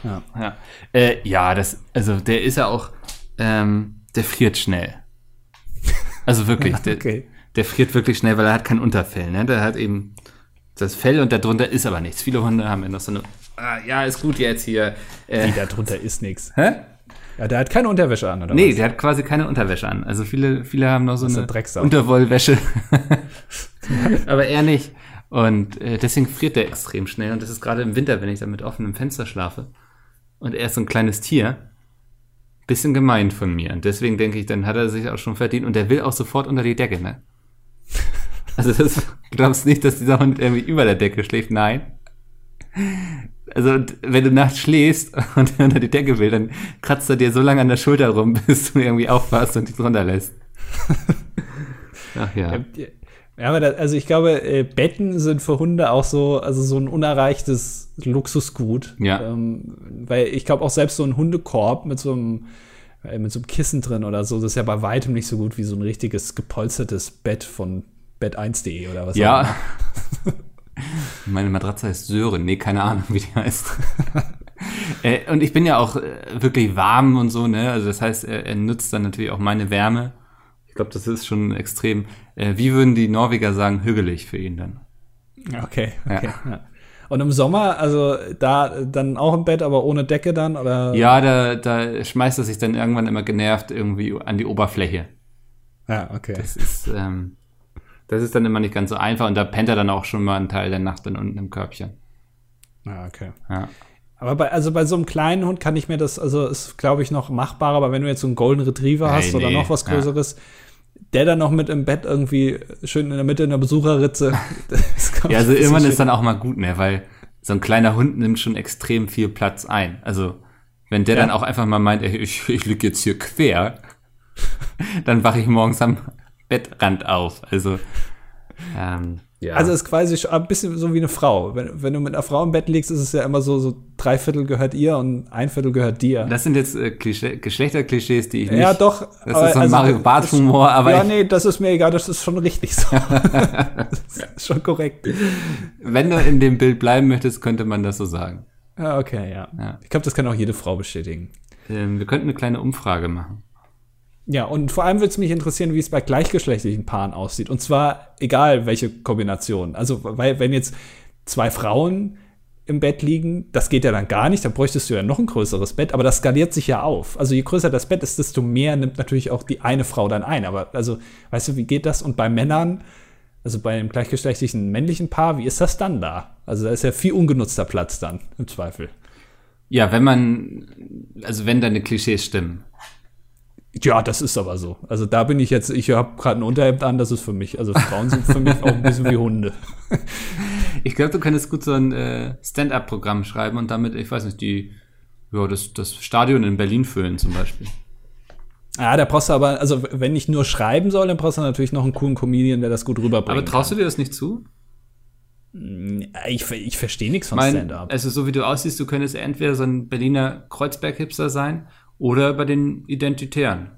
Ja, ja. Äh, ja das, also der ist ja auch, ähm, der friert schnell. Also wirklich, (laughs) okay. der, der friert wirklich schnell, weil er hat kein Unterfell. Ne? Der hat eben das Fell und darunter ist aber nichts. Viele Hunde haben ja noch so eine, ah, ja, ist gut jetzt hier. Äh, nee, darunter ist nichts. Hä? Ja, der hat keine Unterwäsche an, oder Nee, was? der hat quasi keine Unterwäsche an. Also viele, viele haben noch so eine Unterwollwäsche. (laughs) aber er nicht. Und äh, deswegen friert der extrem schnell. Und das ist gerade im Winter, wenn ich da mit offenem Fenster schlafe. Und er ist so ein kleines Tier. Bisschen gemein von mir. Und deswegen denke ich, dann hat er sich auch schon verdient. Und der will auch sofort unter die Decke, ne? Also das, du glaubst nicht, dass dieser Hund irgendwie über der Decke schläft? Nein. Also wenn du nachts schläfst (laughs) und er unter die Decke will, dann kratzt er dir so lange an der Schulter rum, (laughs) bis du irgendwie aufpasst und dich runterlässt. (laughs) Ach ja. Ja, aber das, also ich glaube, äh, Betten sind für Hunde auch so, also so ein unerreichtes Luxusgut. Ja. Ähm, weil ich glaube auch selbst so ein Hundekorb mit so einem äh, mit so einem Kissen drin oder so, das ist ja bei weitem nicht so gut wie so ein richtiges gepolstertes Bett von bett1.de oder was ja. auch immer. Meine Matratze heißt Sören. Nee, keine Ahnung, wie die heißt. (laughs) äh, und ich bin ja auch äh, wirklich warm und so, ne? Also das heißt, er, er nutzt dann natürlich auch meine Wärme. Ich glaube, das ist schon extrem. Äh, wie würden die Norweger sagen, hügelig für ihn dann? Okay, okay. Ja. Ja. Und im Sommer, also da dann auch im Bett, aber ohne Decke dann, oder? Ja, da, da schmeißt er sich dann irgendwann immer genervt irgendwie an die Oberfläche. Ja, okay. Das ist, ähm, das ist dann immer nicht ganz so einfach und da pennt er dann auch schon mal einen Teil der Nacht dann unten im Körbchen. Ja, okay. Ja. Aber bei, also bei so einem kleinen Hund kann ich mir das, also ist, glaube ich, noch machbar, aber wenn du jetzt so einen Golden Retriever hey, hast nee, oder noch was Größeres, ja. der dann noch mit im Bett irgendwie schön in der Mitte in der Besucherritze. (laughs) ja, also irgendwann ist dann auch mal gut, ne, weil so ein kleiner Hund nimmt schon extrem viel Platz ein. Also, wenn der ja. dann auch einfach mal meint, ey, ich, ich liege jetzt hier quer, (laughs) dann wache ich morgens am Bettrand auf. Also, ähm, ja. Also es ist quasi ein bisschen so wie eine Frau. Wenn, wenn du mit einer Frau im Bett liegst, ist es ja immer so, so drei Viertel gehört ihr und ein Viertel gehört dir. Das sind jetzt äh, Klischee, Geschlechterklischees, die ich nicht. Ja, doch. Das aber, ist so ein also, Mario Bart Humor, aber. Ja, nee, das ist mir egal, das ist schon richtig so. (laughs) das ist schon korrekt. Wenn du in dem Bild bleiben möchtest, könnte man das so sagen. Ja, okay, ja. ja. Ich glaube, das kann auch jede Frau bestätigen. Ähm, wir könnten eine kleine Umfrage machen. Ja, und vor allem würde es mich interessieren, wie es bei gleichgeschlechtlichen Paaren aussieht. Und zwar egal welche Kombination. Also, weil, wenn jetzt zwei Frauen im Bett liegen. Das geht ja dann gar nicht, da bräuchtest du ja noch ein größeres Bett, aber das skaliert sich ja auf. Also je größer das Bett ist, desto mehr nimmt natürlich auch die eine Frau dann ein. Aber also, weißt du, wie geht das? Und bei Männern, also bei einem gleichgeschlechtlichen männlichen Paar, wie ist das dann da? Also da ist ja viel ungenutzter Platz dann, im Zweifel. Ja, wenn man, also wenn deine Klischees stimmen. Ja, das ist aber so. Also da bin ich jetzt, ich habe gerade ein Unterhemd an, das ist für mich. Also Frauen sind für mich auch ein bisschen wie Hunde. (laughs) Ich glaube, du könntest gut so ein äh, Stand-up-Programm schreiben und damit, ich weiß nicht, die, ja, das, das Stadion in Berlin füllen zum Beispiel. Ja, da brauchst du aber, also wenn ich nur schreiben soll, dann brauchst du natürlich noch einen coolen Comedian, der das gut rüberbringt. Aber traust du dir das nicht zu? Ich, ich verstehe nichts von Stand-up. Also so wie du aussiehst, du könntest entweder so ein Berliner Kreuzberg-Hipster sein oder bei den Identitären.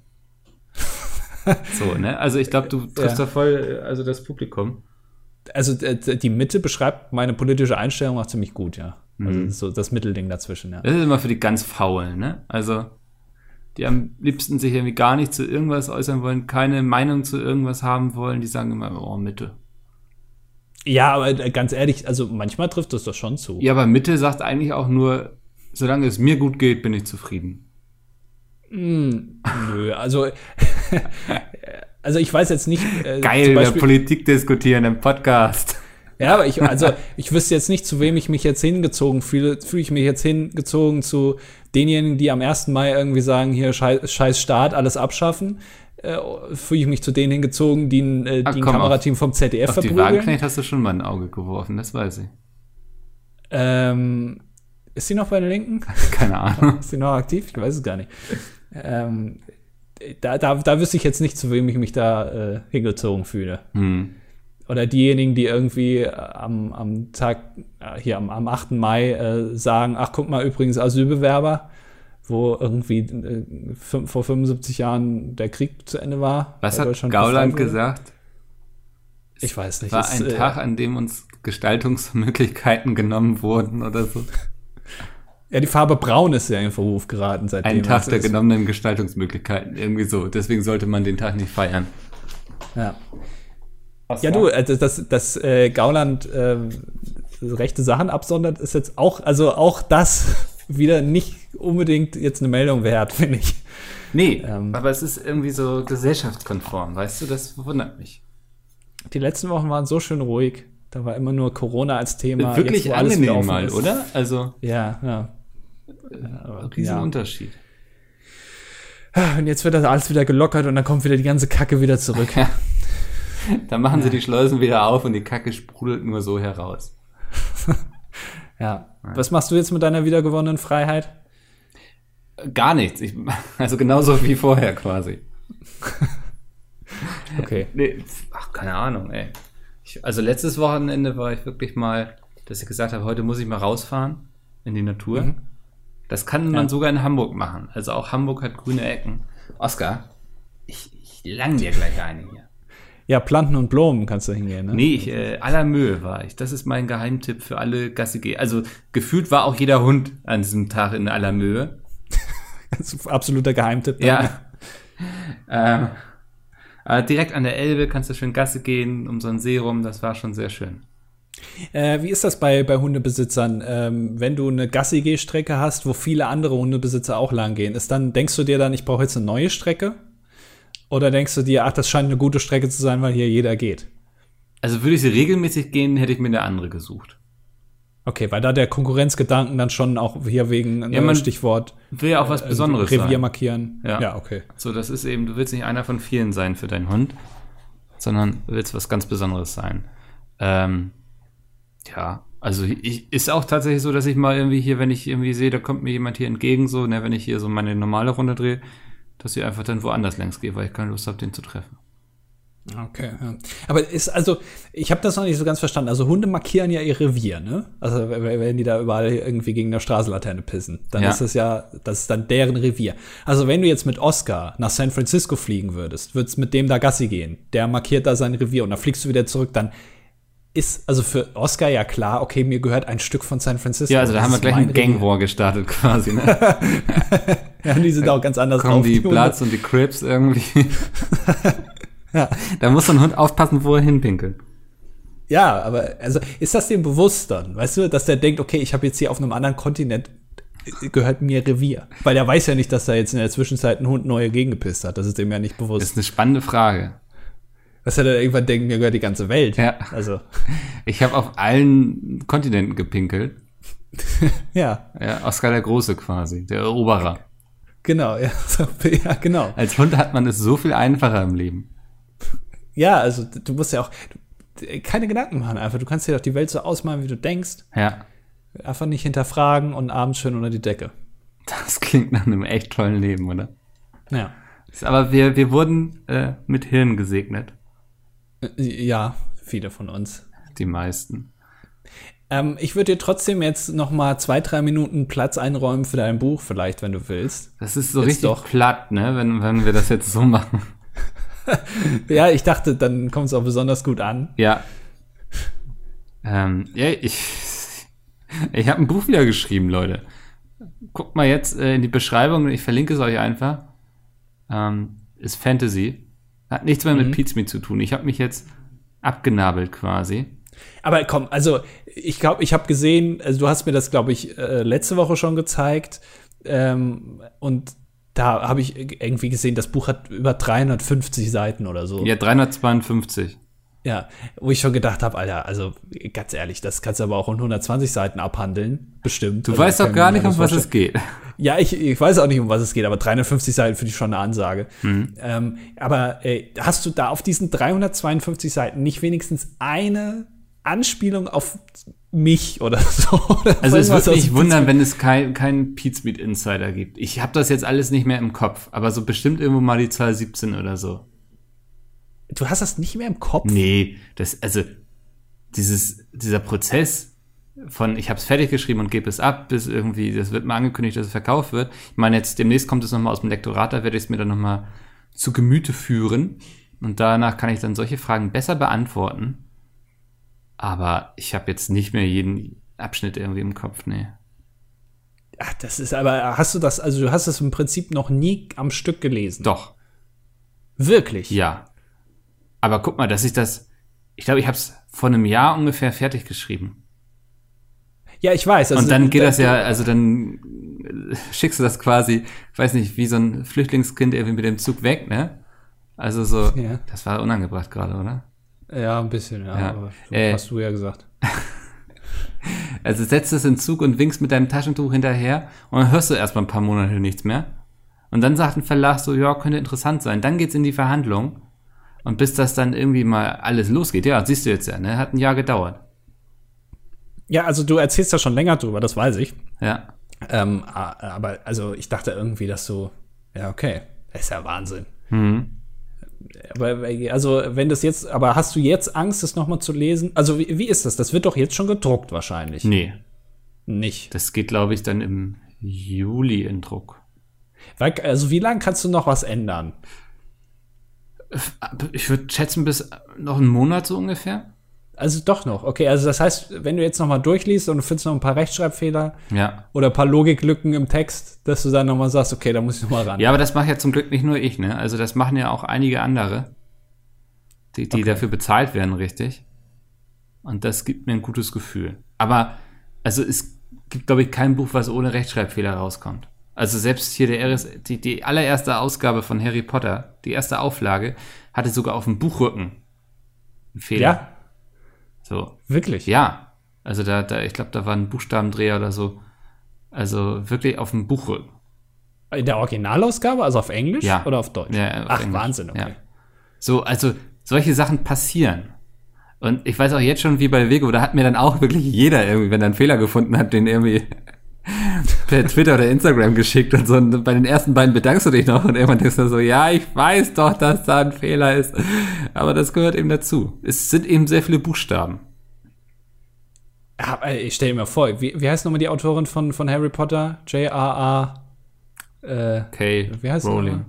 so, ne? Also ich glaube, du triffst ja. da voll also das Publikum. Also die Mitte beschreibt meine politische Einstellung auch ziemlich gut, ja. Also mhm. so das Mittelding dazwischen, ja. Das ist immer für die ganz Faulen, ne? Also die am liebsten sich irgendwie gar nicht zu irgendwas äußern wollen, keine Meinung zu irgendwas haben wollen, die sagen immer, oh, Mitte. Ja, aber äh, ganz ehrlich, also manchmal trifft das doch schon zu. Ja, aber Mitte sagt eigentlich auch nur, solange es mir gut geht, bin ich zufrieden. Mm, nö, also, (laughs) also ich weiß jetzt nicht. Äh, Geil, Beispiel, Politik diskutieren im Podcast. Ja, aber ich, also ich wüsste jetzt nicht, zu wem ich mich jetzt hingezogen fühle. Fühle ich mich jetzt hingezogen zu denjenigen, die am 1. Mai irgendwie sagen, hier scheiß, scheiß Staat, alles abschaffen. Äh, fühle ich mich zu denen hingezogen, die, äh, Ach, die ein Kamerateam auf, vom ZDF auf verprügeln. Die Wagenknecht hast du schon mal ein Auge geworfen, das weiß ich. Ähm, ist sie noch bei der Linken? (laughs) Keine Ahnung. Ist sie noch aktiv? Ich weiß es gar nicht. Ähm, da, da, da wüsste ich jetzt nicht, zu wem ich mich da äh, hingezogen fühle. Hm. Oder diejenigen, die irgendwie äh, am, am Tag, äh, hier am, am 8. Mai äh, sagen, ach guck mal, übrigens Asylbewerber, wo irgendwie äh, vor 75 Jahren der Krieg zu Ende war. Was hat Gauland gesagt? Ich weiß nicht. War ein Tag, an dem uns Gestaltungsmöglichkeiten genommen wurden oder so. (laughs) Ja, die Farbe Braun ist ja in Verruf geraten seitdem. Ein Tag der genommenen Gestaltungsmöglichkeiten, irgendwie so. Deswegen sollte man den Tag nicht feiern. Ja. Was ja, war? du, also das, das äh, Gauland äh, rechte Sachen absondert, ist jetzt auch, also auch das (laughs) wieder nicht unbedingt jetzt eine Meldung wert, finde ich. Nee, ähm, aber es ist irgendwie so gesellschaftskonform, weißt du, das wundert mich. Die letzten Wochen waren so schön ruhig. Da war immer nur Corona als Thema. Wirklich jetzt, angenehm mal, oder? Also. Ja, ja. Riesenunterschied. Ja. Und jetzt wird das alles wieder gelockert und dann kommt wieder die ganze Kacke wieder zurück. dann machen ja. sie die Schleusen wieder auf und die Kacke sprudelt nur so heraus. (laughs) ja. Was machst du jetzt mit deiner wiedergewonnenen Freiheit? Gar nichts. Ich, also genauso wie vorher quasi. (laughs) okay. Nee, ach, keine Ahnung, ey. Ich, also letztes Wochenende war ich wirklich mal, dass ich gesagt habe, heute muss ich mal rausfahren in die Natur. Mhm. Das kann man ja. sogar in Hamburg machen. Also auch Hamburg hat grüne Ecken. Oskar, ich, ich lang dir gleich eine hier. Ja, Planten und Blumen kannst du hingehen, ne? Nee, ich, äh, aller Mühe war ich. Das ist mein Geheimtipp für alle Gassi Also gefühlt war auch jeder Hund an diesem Tag in aller Mühe. (laughs) absoluter Geheimtipp. Dann. Ja. ähm, aber direkt an der Elbe kannst du schön Gasse gehen, um so ein Serum. Das war schon sehr schön. Äh, wie ist das bei, bei Hundebesitzern? Ähm, wenn du eine Gassi-Gehstrecke hast, wo viele andere Hundebesitzer auch lang gehen, ist dann, denkst du dir dann, ich brauche jetzt eine neue Strecke? Oder denkst du dir, ach, das scheint eine gute Strecke zu sein, weil hier jeder geht? Also würde ich sie regelmäßig gehen, hätte ich mir eine andere gesucht. Okay, weil da der Konkurrenzgedanken dann schon auch hier wegen ja, man Stichwort will ja auch was äh, Besonderes Revier sein. markieren. Ja. ja, okay. So, das ist eben, du willst nicht einer von vielen sein für deinen Hund, sondern willst was ganz Besonderes sein. Ähm, ja, also ich, ist auch tatsächlich so, dass ich mal irgendwie hier, wenn ich irgendwie sehe, da kommt mir jemand hier entgegen, so, ne, wenn ich hier so meine normale Runde drehe, dass ich einfach dann woanders längs gehe, weil ich keine Lust habe, den zu treffen. Okay, ja. Aber ist also, ich habe das noch nicht so ganz verstanden. Also Hunde markieren ja ihr Revier, ne? Also wenn die da überall irgendwie gegen eine Straßenlaterne pissen, dann ja. ist das ja, das ist dann deren Revier. Also wenn du jetzt mit Oscar nach San Francisco fliegen würdest, würdest mit dem da Gassi gehen, der markiert da sein Revier und dann fliegst du wieder zurück, dann ist also für Oscar ja klar, okay, mir gehört ein Stück von San Francisco. Ja, also da haben wir gleich einen Gang War gestartet quasi. Ne? (laughs) ja, die sind da auch ganz anders kommen drauf. die Bloods und die Crips irgendwie. (laughs) ja. Da muss so ein Hund aufpassen, wo er hinpinkelt. Ja, aber also ist das dem bewusst dann, weißt du, dass der denkt, okay, ich habe jetzt hier auf einem anderen Kontinent äh, gehört mir Revier. Weil der weiß ja nicht, dass da jetzt in der Zwischenzeit ein Hund neue gegengepisst hat. Das ist dem ja nicht bewusst. Das ist eine spannende Frage. Was er dann irgendwann denkt, mir gehört die ganze Welt. Ja. Also. (laughs) Ich habe auf allen Kontinenten gepinkelt. (laughs) ja. Ja, Oskar der Große quasi, der Eroberer. Genau, ja. (laughs) ja, genau. Als Hund hat man es so viel einfacher im Leben. Ja, also du musst ja auch keine Gedanken machen einfach. Du kannst dir doch die Welt so ausmalen, wie du denkst. Ja. Einfach nicht hinterfragen und abends schön unter die Decke. Das klingt nach einem echt tollen Leben, oder? Ja. Aber wir, wir wurden äh, mit Hirn gesegnet. Ja, viele von uns. Die meisten. Ähm, ich würde dir trotzdem jetzt noch mal zwei, drei Minuten Platz einräumen für dein Buch, vielleicht, wenn du willst. Das ist so Jetzt richtig doch. platt, ne, wenn, wenn wir das jetzt so machen. (laughs) Ja, ich dachte, dann kommt es auch besonders gut an. Ja. Ähm, ja, ich, ich habe ein Buch wieder geschrieben, Leute. Guckt mal jetzt äh, in die Beschreibung, ich verlinke es euch einfach. Ähm, ist Fantasy. Hat nichts mehr mit Mhm. Pizmeet zu tun. Ich habe mich jetzt abgenabelt quasi. Aber komm, also ich glaube, ich habe gesehen, also du hast mir das, glaube ich, äh, letzte Woche schon gezeigt. Ähm, und da habe ich irgendwie gesehen, das Buch hat über 350 Seiten oder so. Ja, 352. Ja, wo ich schon gedacht habe, Alter, also ganz ehrlich, das kannst du aber auch in 120 Seiten abhandeln, bestimmt. Du Also, weißt doch gar nicht, um was es geht. Ja, ich, ich weiß auch nicht, um was es geht, aber 350 Seiten finde ich schon eine Ansage. Mhm. Ähm, aber äh, hast du da auf diesen 352 Seiten nicht wenigstens eine Anspielung auf mich oder (laughs) so? Oder Also es würde mich wundern, wenn es keinen kein Pizmeet Insider gibt. Ich habe das jetzt alles nicht mehr im Kopf, aber so bestimmt irgendwo mal die Zahl 17 oder so. Du hast das nicht mehr im Kopf? Nee, das, also dieses, dieser Prozess von ich habe es fertig geschrieben und gebe es ab, bis irgendwie, das wird mal angekündigt, dass es verkauft wird. Ich meine, jetzt demnächst kommt es nochmal aus dem Lektorat, da werde ich es mir dann nochmal zu Gemüte führen. Und danach kann ich dann solche Fragen besser beantworten. Aber ich habe jetzt nicht mehr jeden Abschnitt irgendwie im Kopf, nee. Ach, das ist aber, hast du das, also du hast es im Prinzip noch nie am Stück gelesen? Doch, Wirklich? ja. Aber guck mal, dass ich das, ich glaube, ich habe es vor einem Jahr ungefähr fertig geschrieben. Ja, ich weiß. Also, und dann geht das ja, also dann äh, schickst du das quasi, ich weiß nicht, wie so ein Flüchtlingskind irgendwie mit dem Zug weg, ne? Also so, (laughs) Ja. das war unangebracht gerade, oder? Ja, ein bisschen, ja. Ja. Aber Äh, hast du ja gesagt. (laughs) Also setzt es in den Zug und winkst mit deinem Taschentuch hinterher und dann hörst du erstmal ein paar Monate nichts mehr. Und dann sagt ein Verlag so, ja, könnte interessant sein. Dann geht's in die Verhandlung. Und bis das dann irgendwie mal alles losgeht, ja, siehst du jetzt ja, ne? Hat ein Jahr gedauert. Ja, also du erzählst ja schon länger drüber, das weiß ich. Ja. Ähm, aber also ich dachte irgendwie, dass du, ja, okay, das ist ja Wahnsinn. Mhm. Aber also wenn das jetzt, aber hast du jetzt Angst, das nochmal zu lesen? Also wie, wie ist das? Das wird doch jetzt schon gedruckt wahrscheinlich. Nee, Nicht. das geht, glaube ich, dann im Juli in Druck. Weil, also wie lange kannst du noch was ändern? Ich würde schätzen, bis noch einen Monat so ungefähr. Also doch noch. Okay, also das heißt, wenn du jetzt nochmal durchliest und du findest noch ein paar Rechtschreibfehler Ja. oder ein paar Logiklücken im Text, dass du dann nochmal sagst, okay, da muss ich nochmal ran. Ja, aber das macht ja zum Glück nicht nur ich, ne? Also das machen ja auch einige andere, die, die Okay. dafür bezahlt werden, richtig. Und das gibt mir ein gutes Gefühl. Aber, also es gibt, glaube ich, kein Buch, was ohne Rechtschreibfehler rauskommt. Also selbst hier der RS, die, die allererste Ausgabe von Harry Potter, die erste Auflage, hatte sogar auf dem Buchrücken einen Fehler. Ja, So. wirklich. Ja. Also da, da, ich glaube, da war ein Buchstabendreher oder so. Also wirklich auf dem Buchrücken. In der Originalausgabe, also auf Englisch Ja. oder auf Deutsch? Ja, auf Ach, Englisch. Wahnsinn, okay. Ja. So, also solche Sachen passieren. Und ich weiß auch jetzt schon, wie bei Vego, da hat mir dann auch wirklich jeder irgendwie, wenn er einen Fehler gefunden hat, den irgendwie per Twitter oder Instagram geschickt und so. Und bei den ersten beiden bedankst du dich noch und irgendwann denkst du so, ja, ich weiß doch, dass da ein Fehler ist. Aber das gehört eben dazu. Es sind eben sehr viele Buchstaben. Ich stelle mir vor, wie, wie heißt nochmal die Autorin von, von Harry Potter? J.R.R. Äh, Okay, wie heißt Rowling.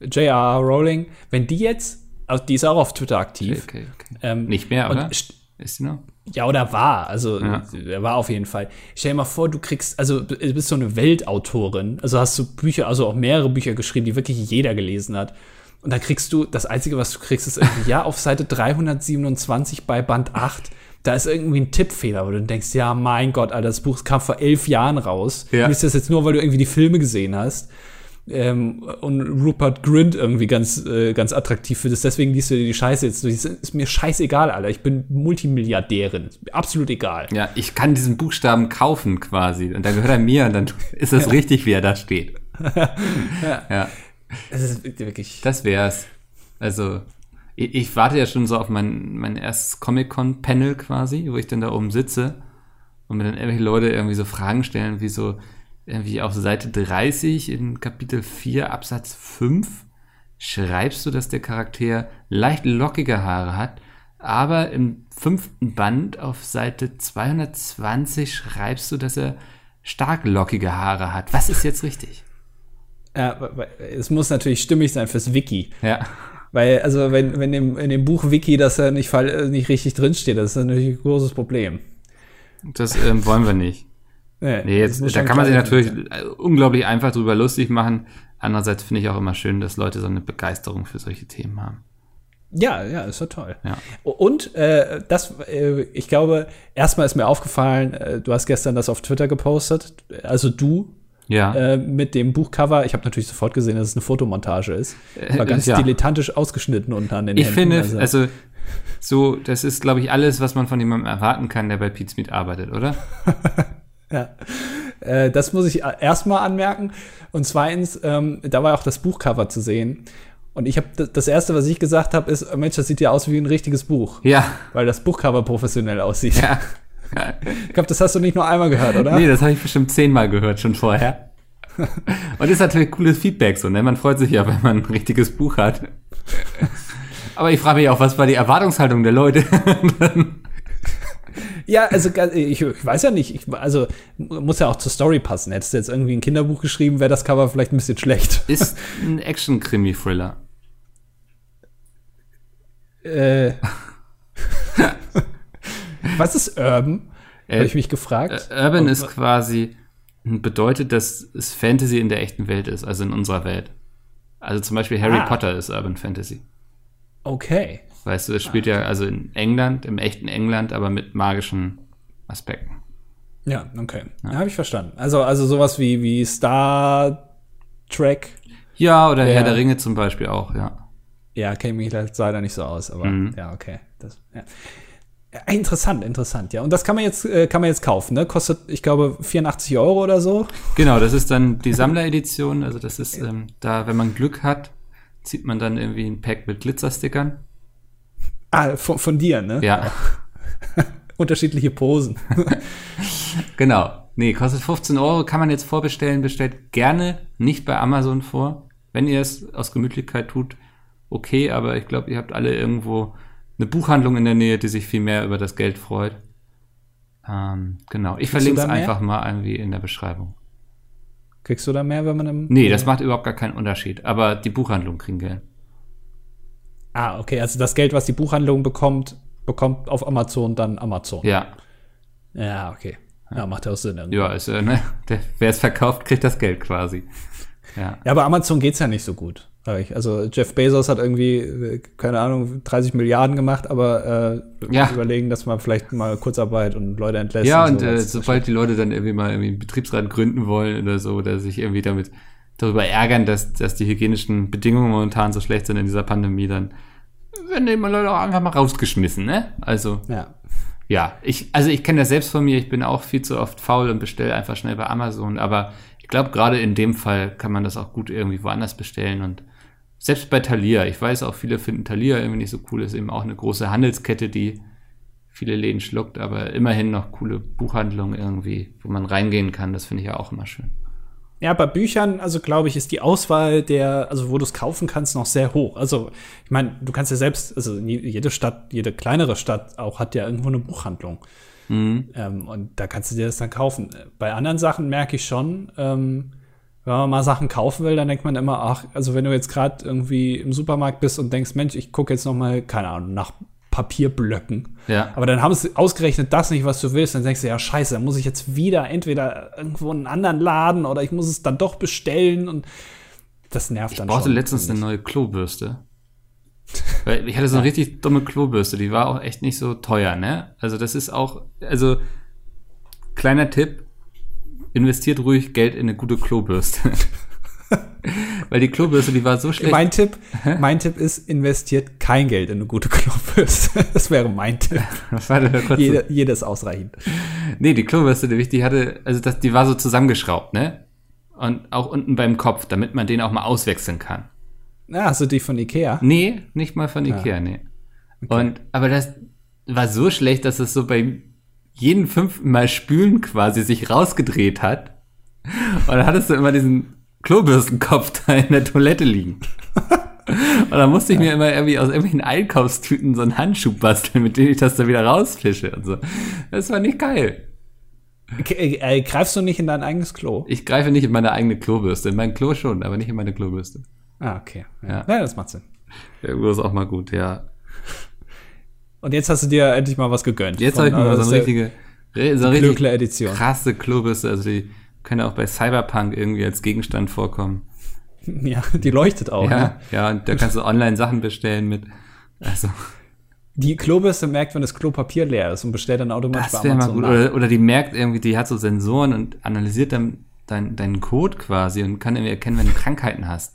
J.R.R. Rowling. Wenn die jetzt, also die ist auch auf Twitter aktiv. Okay, okay. Ähm, Nicht mehr, oder? st- Ist sie noch? Ja, oder war. Also, Ja. er war auf jeden Fall. Stell dir mal vor, du kriegst, also, du bist so eine Weltautorin. Also hast du Bücher, also auch mehrere Bücher geschrieben, die wirklich jeder gelesen hat. Und dann kriegst du, das Einzige, was du kriegst, ist irgendwie, ja, auf Seite 327 bei Band 8, da ist irgendwie ein Tippfehler, wo du denkst, ja, mein Gott, Alter, das Buch kam vor elf Jahren raus. Ja. Und ist das jetzt nur, weil du irgendwie die Filme gesehen hast? Ähm, und Rupert Grint irgendwie ganz, äh, ganz attraktiv findest. Deswegen liest du dir die Scheiße jetzt durch. Ist mir scheißegal, Alter. Ich bin Multimilliardärin. Absolut egal. Ja, ich kann diesen Buchstaben kaufen quasi. Und dann gehört er mir und dann (laughs) ist das ja. richtig, wie er da steht. (laughs) ja. ja. Das ist wirklich. Das wär's. Also, ich, ich, warte ja schon so auf mein, mein erstes Comic-Con-Panel quasi, wo ich dann da oben sitze und mir dann irgendwelche Leute irgendwie so Fragen stellen, wie so, irgendwie auf Seite 30 in Kapitel 4 Absatz 5 schreibst du, dass der Charakter leicht lockige Haare hat, aber im fünften Band auf Seite 220 schreibst du, dass er stark lockige Haare hat. Was ist jetzt richtig? Ja, es muss natürlich stimmig sein fürs Wiki. Ja. Weil, also, wenn, wenn im, in dem Buch Wiki das ja nicht, nicht richtig drinsteht, das ist natürlich ein großes Problem. Das ähm, wollen wir nicht. Nee, nee jetzt, da kann man sich natürlich unglaublich einfach drüber lustig machen. Andererseits finde ich auch immer schön, dass Leute so eine Begeisterung für solche Themen haben. Ja, ja, ist doch toll. Ja. Und äh, das, äh, ich glaube, erstmal ist mir aufgefallen, äh, du hast gestern das auf Twitter gepostet, also du ja. Äh, mit dem Buchcover. Ich habe natürlich sofort gesehen, dass es eine Fotomontage ist. War ganz ja. dilettantisch ausgeschnitten unten an den ich Händen. Ich finde, also, also so, das ist, glaube ich, alles, was man von jemandem erwarten kann, der bei Pete Smith arbeitet, oder? (laughs) ja. Äh, das muss ich erstmal anmerken. Und zweitens, ähm, da war auch das Buchcover zu sehen. Und ich habe das erste, was ich gesagt habe, ist, Mensch, das sieht ja aus wie ein richtiges Buch. Ja. Weil das Buchcover professionell aussieht. Ja. Ich glaube, das hast du nicht nur einmal gehört, oder? Nee, das habe ich bestimmt zehnmal gehört schon vorher. (laughs) Und ist natürlich cooles Feedback so, ne? Man freut sich ja, wenn man ein richtiges Buch hat. (laughs) Aber ich frage mich auch, was war die Erwartungshaltung der Leute? (laughs) Ja, also ich, ich, weiß ja nicht, ich, also muss ja auch zur Story passen. Hättest du jetzt irgendwie ein Kinderbuch geschrieben, wäre das Cover vielleicht ein bisschen schlecht. Ist ein Action-Krimi-Thriller. Äh. Was ist Urban? Äh, Habe ich mich gefragt. Äh, Urban Und, ist quasi, bedeutet, dass es Fantasy in der echten Welt ist, also in unserer Welt. Also zum Beispiel Harry ah. Potter ist Urban Fantasy. Okay. Weißt du, es spielt ja also in England, im echten England, aber mit magischen Aspekten. Ja, okay. Ja. habe ich verstanden. Also, also sowas wie, wie Star Trek. Ja, oder der, Herr der Ringe zum Beispiel auch, ja. Ja, kenne mich leider nicht so aus, aber mhm. ja, okay. Das, ja. ja. Interessant, interessant, ja. Und das kann man jetzt, äh, kann man jetzt kaufen, ne? Kostet, ich glaube, 84 Euro oder so. Genau, das ist dann die Sammleredition. Also das ist ähm, da, wenn man Glück hat, zieht man dann irgendwie ein Pack mit Glitzerstickern. Ah, von, von dir, ne? Ja. (laughs) Unterschiedliche Posen. (laughs) genau. Nee, kostet 15 Euro, kann man jetzt vorbestellen. Bestellt gerne nicht bei Amazon vor. Wenn ihr es aus Gemütlichkeit tut, okay, aber ich glaube, ihr habt alle irgendwo eine Buchhandlung in der Nähe, die sich viel mehr über das Geld freut. Ähm, genau. Ich verlinke es einfach mal irgendwie in der Beschreibung. Kriegst du da mehr, wenn man im. Nee, das macht überhaupt gar keinen Unterschied. Aber die Buchhandlung kriegen Geld. Ah, okay. Also das Geld, was die Buchhandlung bekommt, bekommt auf Amazon dann Amazon. Ja. Ja, okay. Ja, macht ja auch Sinn. Irgendwie. Ja, ist, äh, ne? Wer es verkauft, kriegt das Geld quasi. Ja, ja aber Amazon geht's ja nicht so gut. Also Jeff Bezos hat irgendwie, äh, keine Ahnung, 30 Milliarden gemacht, aber äh, ja. überlegen, dass man vielleicht mal Kurzarbeit und Leute entlässt. Ja, und, so, und äh, sobald die Leute dann irgendwie mal irgendwie einen Betriebsrat gründen wollen oder so, oder sich irgendwie damit darüber ärgern, dass, dass die hygienischen Bedingungen momentan so schlecht sind in dieser Pandemie, dann werden immer Leute auch einfach mal rausgeschmissen, ne? Also. Ja. Ja, ich, also ich kenne das selbst von mir, ich bin auch viel zu oft faul und bestelle einfach schnell bei Amazon, aber ich glaube, gerade in dem Fall kann man das auch gut irgendwie woanders bestellen und selbst bei Thalia, ich weiß auch, viele finden Thalia irgendwie nicht so cool, ist eben auch eine große Handelskette, die viele Läden schluckt, aber immerhin noch coole Buchhandlungen irgendwie, wo man reingehen kann, das finde ich ja auch immer schön. Ja, bei Büchern, also glaube ich, ist die Auswahl der, also wo du es kaufen kannst, noch sehr hoch. Also, ich meine, du kannst ja selbst, also jede Stadt, jede kleinere Stadt auch hat ja irgendwo eine Buchhandlung. Mhm. Ähm, und da kannst du dir das dann kaufen. Bei anderen Sachen merke ich schon, ähm, wenn man mal Sachen kaufen will, dann denkt man immer, ach, also wenn du jetzt gerade irgendwie im Supermarkt bist und denkst, Mensch, ich gucke jetzt noch mal, keine Ahnung, nach Papierblöcken. Ja. Aber dann haben sie ausgerechnet das nicht, was du willst. Dann denkst du, ja, scheiße, dann muss ich jetzt wieder entweder irgendwo in einen anderen Laden oder ich muss es dann doch bestellen. Und das nervt ich dann brauchte schon. letztens finde eine neue Klobürste. (laughs) Weil ich hatte so eine richtig dumme Klobürste, die war auch echt nicht so teuer, ne? Also das ist auch, also kleiner Tipp, investiert ruhig Geld in eine gute Klobürste. (laughs) (laughs) Weil die Klobürste, die war so ich. schlecht. Mein Tipp, mein Tipp ist, investiert kein Geld in eine gute (laughs) Klobürste. Das wäre mein Tipp. Warte mal kurz. Jede, jede ist ausreichend. Nee, die Klobürste, die, die hatte, also das, die war so zusammengeschraubt, ne? Und auch unten beim Kopf, damit man den auch mal auswechseln kann. Na, hast du die von Ikea? Nee, nicht mal von Ikea, nee. Und, aber das war so schlecht, dass es so bei jedem fünften Mal Spülen quasi sich rausgedreht hat. Und dann hattest du immer diesen Klobürstenkopf da in der Toilette liegen. (laughs) Und dann musste ich mir immer irgendwie aus irgendwelchen Einkaufstüten so einen Handschuh basteln, mit dem ich das da wieder rausfische und so. Das war nicht geil. Äh, äh, greifst du nicht in dein eigenes Klo? Ich greife nicht in meine eigene Klobürste. In mein Klo schon, aber nicht in meine Klobürste. Ah, okay. Ja, Ja. ja das macht Sinn. Irgendwo ist auch mal gut, ja. Und jetzt hast du dir endlich mal was gegönnt. Jetzt habe ich mir mal äh, so eine der richtige, so eine richtig Glöckler-Edition. krasse Klobürste. Also die können auch bei Cyberpunk irgendwie als Gegenstand vorkommen. (laughs) Ja, die leuchtet auch. Ja, Ne? ja, und da kannst du online Sachen bestellen mit. Also, Die Klobürste merkt, wenn das Klopapier leer ist und bestellt dann automatisch das wäre mal gut. Oder, oder die merkt irgendwie, die hat so Sensoren und analysiert dann dein, deinen Code quasi und kann irgendwie erkennen, wenn du Krankheiten hast.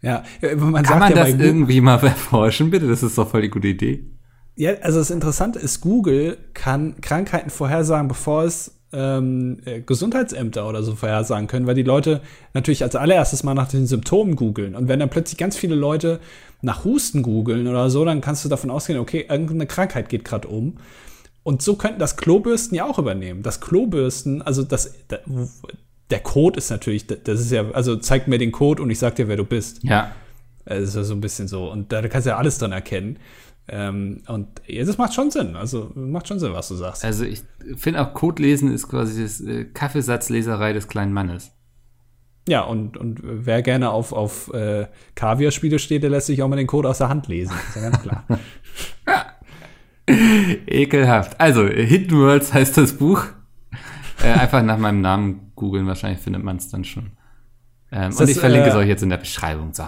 Ja, man Kann sagt man ja das bei irgendwie mal (laughs) erforschen, bitte? Das ist doch voll die gute Idee. ja, also das Interessante ist, Google kann Krankheiten vorhersagen, bevor es ähm, äh, Gesundheitsämter oder so vorhersagen können, weil die Leute natürlich als allererstes mal nach den Symptomen googeln. Und wenn dann plötzlich ganz viele Leute nach Husten googeln oder so, dann kannst du davon ausgehen, okay, irgendeine Krankheit geht gerade um. Und so könnten das Klobürsten ja auch übernehmen. Das Klobürsten, also das, da- der Code ist natürlich, das ist ja, also zeig mir den Code und ich sag dir, wer du bist. Ja. Das ist ja so ein bisschen so. Und da kannst du ja alles dran erkennen. Ähm, und ja, das macht schon Sinn. Also macht schon Sinn, was du sagst. Also ich finde auch Code lesen ist quasi das äh, Kaffeesatzleserei des kleinen Mannes. Ja, und, und wer gerne auf, auf äh, Kaviar-Spiele steht, der lässt sich auch mal den Code aus der Hand lesen. Ist ja ganz klar. (laughs) Ekelhaft. Also, Hidden Worlds heißt das Buch. Äh, einfach nach meinem Namen googeln, wahrscheinlich findet man es dann schon. Ähm, und ich verlinke äh, es euch jetzt in der Beschreibung. So.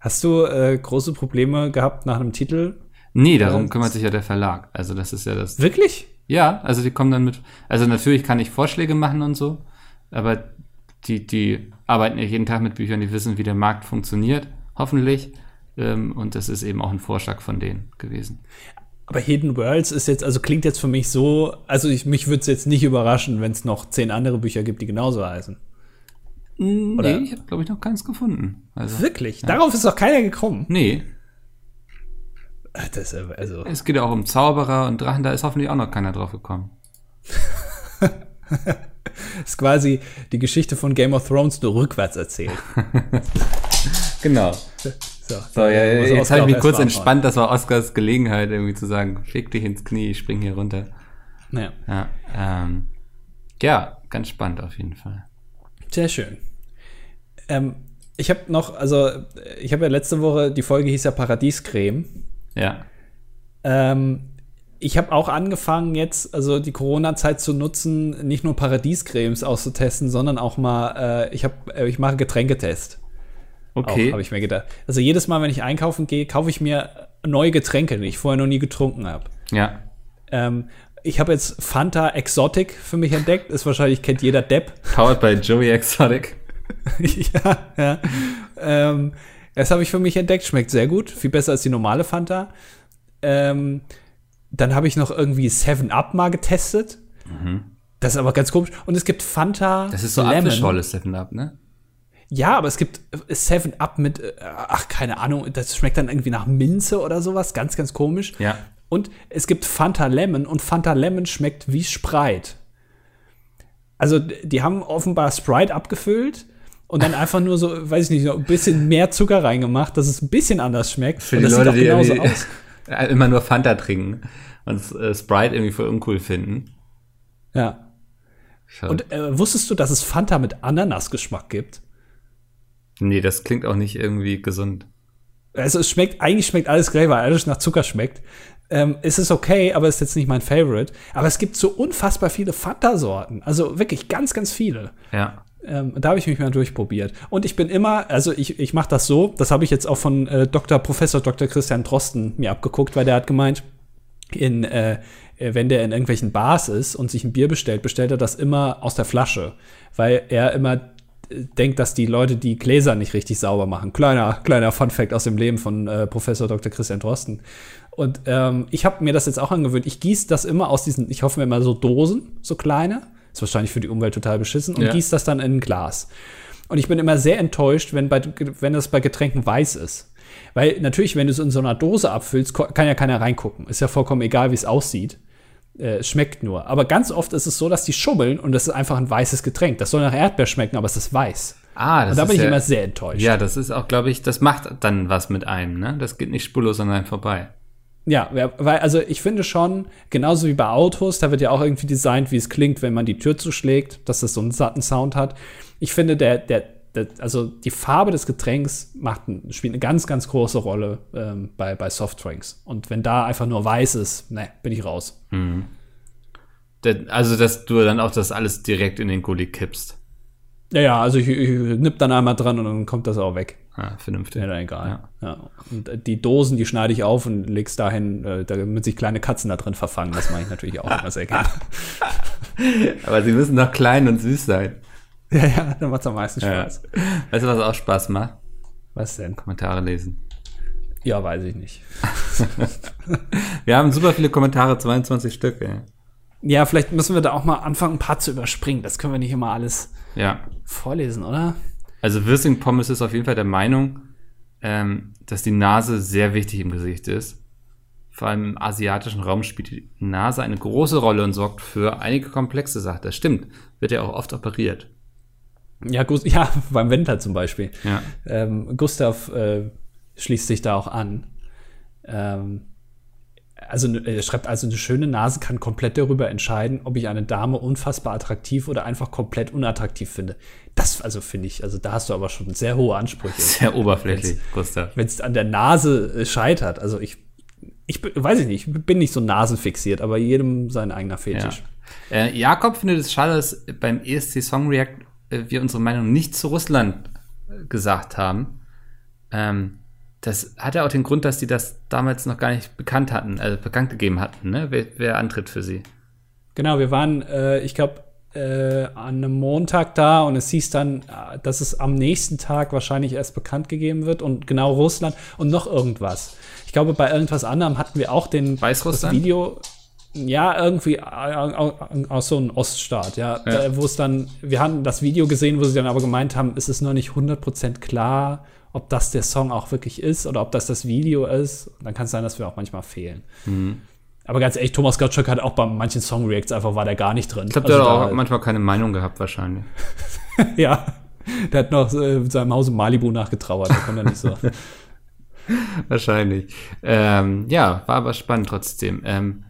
Hast du äh, große Probleme gehabt nach einem Titel? Nee, darum Ja, kümmert sich ja der Verlag. Also das ist ja das. Wirklich? Ja, also die kommen dann mit. Also natürlich kann ich Vorschläge machen und so, aber die, die arbeiten ja jeden Tag mit Büchern, die wissen, wie der Markt funktioniert, hoffentlich. Ähm, und das ist eben auch ein Vorschlag von denen gewesen. Aber Hidden Worlds ist jetzt, also klingt jetzt für mich so, also ich, mich würde es jetzt nicht überraschen, wenn es noch zehn andere Bücher gibt, die genauso heißen. Oder- Nee, ich habe, glaube ich, noch keins gefunden. Also, Wirklich? Darauf ist doch keiner gekommen. nee, Ach, Das, also, es geht ja auch um Zauberer und Drachen, da ist hoffentlich auch noch keiner drauf gekommen. (laughs) ist quasi die Geschichte von Game of Thrones nur rückwärts erzählt. (laughs) Genau. So, So, ja, jetzt habe ich mich kurz entspannt, das war Oscars Gelegenheit, irgendwie zu sagen, fick dich ins Knie, ich spring hier runter. Ja, Ja, ähm, ja ganz spannend auf jeden Fall. sehr schön. Ähm, ich habe noch, also ich habe ja letzte Woche, die Folge hieß ja Paradiescreme. Ja. Ähm, ich habe auch angefangen jetzt, also die Corona-Zeit zu nutzen, nicht nur Paradiescremes auszutesten, sondern auch mal, äh, ich habe, äh, ich mache Getränketest. Okay. habe ich mir gedacht. Also jedes Mal, wenn ich einkaufen gehe, kaufe ich mir neue Getränke, die ich vorher noch nie getrunken habe. ja. Ähm, ich habe jetzt Fanta Exotic für mich entdeckt. Ist wahrscheinlich kennt jeder Depp. Powered by Joey Exotic. (laughs) ja, ja. Ähm, das habe ich für mich entdeckt. Schmeckt sehr gut. Viel besser als die normale Fanta. Ähm, dann habe ich noch irgendwie Seven Up mal getestet. Das ist aber ganz komisch. Und es gibt Fanta Mhm. Das ist so Apfelschorle Seven Up, ne? Ja, aber es gibt Seven Up mit, äh, ach, keine Ahnung, das schmeckt dann irgendwie nach Minze oder sowas. Ganz, ganz komisch. Ja. Und es gibt Fanta Lemon und Fanta Lemon schmeckt wie Sprite. Also, die haben offenbar Sprite abgefüllt und dann einfach nur so, weiß ich nicht, so ein bisschen mehr Zucker reingemacht, dass es ein bisschen anders schmeckt. Für die das Leute, sieht die auch genauso irgendwie aus. (laughs) immer nur Fanta trinken und äh, Sprite irgendwie voll uncool finden. Ja. Schau. Und äh, wusstest du, dass es Fanta mit Ananasgeschmack gibt? nee, das klingt auch nicht irgendwie gesund. Also es schmeckt, eigentlich schmeckt alles gleich, weil alles nach Zucker schmeckt. Ähm, es ist okay, aber es ist jetzt nicht mein Favorite. Aber es gibt so unfassbar viele Fanta-Sorten. Also wirklich ganz, ganz viele. Ja. Ähm, da habe ich mich mal durchprobiert. Und ich bin immer, also ich, ich mache das so, das habe ich jetzt auch von äh, Dr. Professor Dr. Christian Drosten mir abgeguckt, weil der hat gemeint, in, äh, wenn der in irgendwelchen Bars ist und sich ein Bier bestellt, bestellt er das immer aus der Flasche, weil er immer äh, denkt, dass die Leute die Gläser nicht richtig sauber machen. Kleiner, kleiner Fun-Fact aus dem Leben von äh, Professor Dr. Christian Drosten. Und ähm, ich habe mir das jetzt auch angewöhnt. Ich gieße das immer aus diesen, ich hoffe mir mal so Dosen, so kleine ist wahrscheinlich für die Umwelt total beschissen und ja. gießt das dann in ein Glas. Und ich bin immer sehr enttäuscht, wenn, bei, wenn das bei Getränken weiß ist. Weil natürlich, wenn du es in so einer Dose abfüllst, kann ja keiner reingucken. Ist ja vollkommen egal, wie es aussieht. Äh, es schmeckt nur. Aber ganz oft ist es so, dass die schubbeln und das ist einfach ein weißes Getränk. Das soll nach Erdbeer schmecken, aber es ist weiß. Ah, das und da bin ich ja, immer sehr enttäuscht. Ja, das ist auch, glaube ich, das macht dann was mit einem, ne? Das geht nicht spurlos an einem vorbei. Ja, weil, also ich finde schon, genauso wie bei Autos, da wird ja auch irgendwie designt, wie es klingt, wenn man die Tür zuschlägt, dass das so einen satten Sound hat. Ich finde, der, der, der also die Farbe des Getränks macht, spielt eine ganz, ganz große Rolle ähm, bei, bei Softdrinks. Und wenn da einfach nur weiß ist, ne, bin ich raus. Mhm. Also, dass du dann auch das alles direkt in den Gully kippst. Ja, ja, also ich, ich nipp dann einmal dran und dann kommt das auch weg. Ja, vernünftig. Ja, dann egal. Ja. ja. Und die Dosen, die schneide ich auf und leg's dahin, äh, damit sich kleine Katzen da drin verfangen. Das mache ich natürlich auch immer sehr gerne. (laughs) Aber sie müssen doch klein und süß sein. Ja, ja, dann macht's am meisten Spaß. Ja. Weißt du, was auch Spaß macht? Was denn? Kommentare lesen. Ja, weiß ich nicht. (laughs) wir haben super viele Kommentare, 22 Stück, ey. Ja, vielleicht müssen wir da auch mal anfangen, ein paar zu überspringen. Das können wir nicht immer alles ja. vorlesen, oder? Also Wirsing Pommes ist auf jeden Fall der Meinung, ähm, dass die Nase sehr wichtig im Gesicht ist. Vor allem im asiatischen Raum spielt die Nase eine große Rolle und sorgt für einige komplexe Sachen. Das stimmt. Wird ja auch oft operiert. Ja, ja (laughs) beim Wendler zum Beispiel. Ja. Ähm, Gustav äh, schließt sich da auch an. Ähm, also er schreibt also, eine schöne Nase kann komplett darüber entscheiden, ob ich eine Dame unfassbar attraktiv oder einfach komplett unattraktiv finde. Das, also finde ich, also da hast du aber schon sehr hohe Ansprüche. (laughs) Sehr oberflächlich, wenn's, Gustav. Wenn es an der Nase äh, scheitert. Also ich, ich weiß ich nicht, ich bin nicht so nasenfixiert, aber jedem sein eigener Fetisch. Ja. Äh, Jakob findet es schade, dass beim ESC Song React äh, wir unsere Meinung nicht zu Russland äh, gesagt haben. Ähm, das hat ja auch den Grund, dass die das damals noch gar nicht bekannt hatten, also bekannt gegeben hatten, ne? Wer, wer antritt für sie? Genau, wir waren, äh, ich glaube, äh, an einem Montag da und es hieß dann, äh, dass es am nächsten Tag wahrscheinlich erst bekannt gegeben wird und genau Russland und noch irgendwas. Ich glaube, bei irgendwas anderem hatten wir auch den Weißrussland? Das Video. Ja, irgendwie äh, aus so einem Oststaat, ja, ja. wo es dann, wir hatten das Video gesehen, wo sie dann aber gemeint haben, es ist noch nicht 100% klar, ob das der Song auch wirklich ist oder ob das das Video ist. Dann kann es sein, dass wir auch manchmal fehlen. Mhm. Aber ganz ehrlich, Thomas Gottschalk hat auch bei manchen Song-Reacts einfach, war der gar nicht drin. Ich glaube, also der hat auch manchmal keine Meinung gehabt, wahrscheinlich. (laughs) ja, der hat noch äh, in seinem Haus in Malibu nachgetrauert, der konnte nicht so. (laughs) wahrscheinlich. Ähm, ja, war aber spannend trotzdem. Ähm,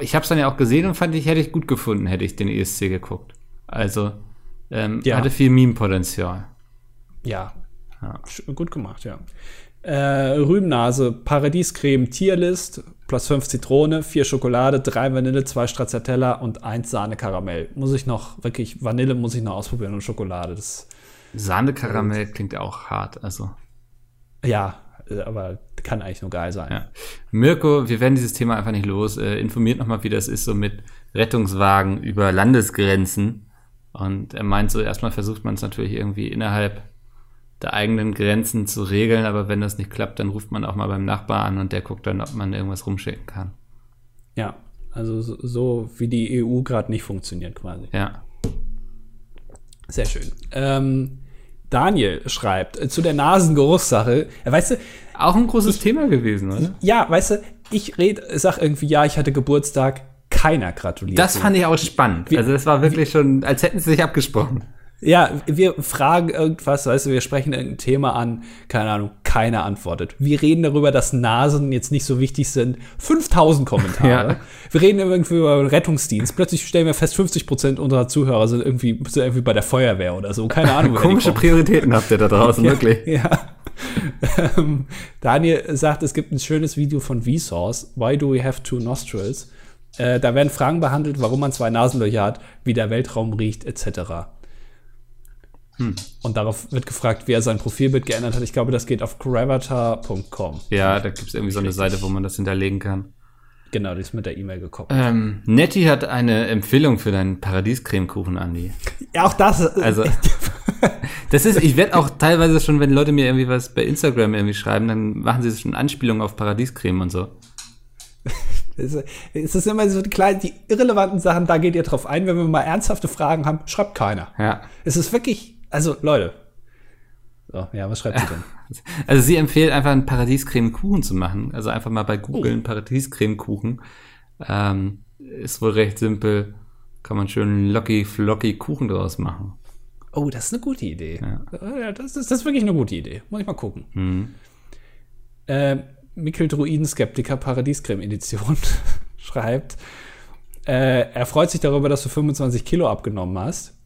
ich habe es dann ja auch gesehen und fand ich, hätte ich gut gefunden, hätte ich den ESC geguckt. Also, ähm, ja. hatte viel Meme-Potenzial. Ja, ja. Gut gemacht, ja. Äh, Rübennase, Paradiescreme, Tierlist, plus 5 Zitrone, 4 Schokolade, 3 Vanille, 2 Stracciatella und 1 Sahne-Karamell. Muss ich noch, wirklich, Vanille muss ich noch ausprobieren und Schokolade. Sahne-Karamell klingt auch hart, also. Ja, äh, aber kann eigentlich nur geil sein. Ja. Mirko, wir werden dieses Thema einfach nicht los. Äh, informiert nochmal, wie das ist, so mit Rettungswagen über Landesgrenzen. Und er meint so, erstmal versucht man es natürlich irgendwie innerhalb der eigenen Grenzen zu regeln, aber wenn das nicht klappt, dann ruft man auch mal beim Nachbar an und der guckt dann, ob man irgendwas rumschicken kann. Ja, also so, so wie die EU gerade nicht funktioniert quasi. Ja. Sehr schön. Ähm, Daniel schreibt äh, zu der Nasengeruchssache. Ja, weißt du, auch ein großes ich, Thema gewesen, oder? Ja, weißt du, ich rede, sag irgendwie, ja, ich hatte Geburtstag, keiner gratuliert. Das fand ich auch spannend. Wie, also das war wirklich wie, schon, als hätten sie sich abgesprochen. Ja, wir fragen irgendwas, weißt du, wir sprechen irgendein Thema an, keine Ahnung, keiner antwortet. Wir reden darüber, dass Nasen jetzt nicht so wichtig sind. 5000 Kommentare. Ja. Wir reden irgendwie über den Rettungsdienst. Plötzlich stellen wir fest, 50 Prozent unserer Zuhörer sind irgendwie, sind irgendwie bei der Feuerwehr oder so. Keine Ahnung. Komische Prioritäten habt ihr da draußen, (laughs) ja, wirklich. Ja. Ähm, Daniel sagt, es gibt ein schönes Video von Vsauce. Why do we have two nostrils? Äh, da werden Fragen behandelt, warum man zwei Nasenlöcher hat, wie der Weltraum riecht, etc. Hm. Und darauf wird gefragt, wie er sein Profilbild geändert hat. Ich glaube, das geht auf gravatar.com. Ja, da gibt es irgendwie so eine Seite, wo man das hinterlegen kann. Genau, die ist mit der E-Mail gekoppelt. Ähm, Nettie hat eine Empfehlung für deinen Paradiescremekuchen, Andi. Ja, auch das. Also, (laughs) das ist, ich werde auch teilweise schon, wenn Leute mir irgendwie was bei Instagram irgendwie schreiben, dann machen sie schon Anspielungen auf Paradiescreme und so. Es ist immer so die kleinen, die irrelevanten Sachen, da geht ihr drauf ein. Wenn wir mal ernsthafte Fragen haben, schreibt keiner. Ja. Es ist wirklich, also Leute. So, ja, was schreibt sie denn? (laughs) Also sie empfiehlt einfach einen Paradiescreme-Kuchen zu machen. Also einfach mal bei googeln oh. Paradiescreme-Kuchen. Ähm, ist wohl recht simpel. Kann man schön locky, flocky Kuchen draus machen. Oh, das ist eine gute Idee. Ja. Das, ist, das ist wirklich eine gute Idee. Muss ich mal gucken. Mhm. Äh, Mikkel Druiden-Skeptiker Paradiescreme-Edition (laughs) schreibt, äh, er freut sich darüber, dass du 25 Kilo abgenommen hast.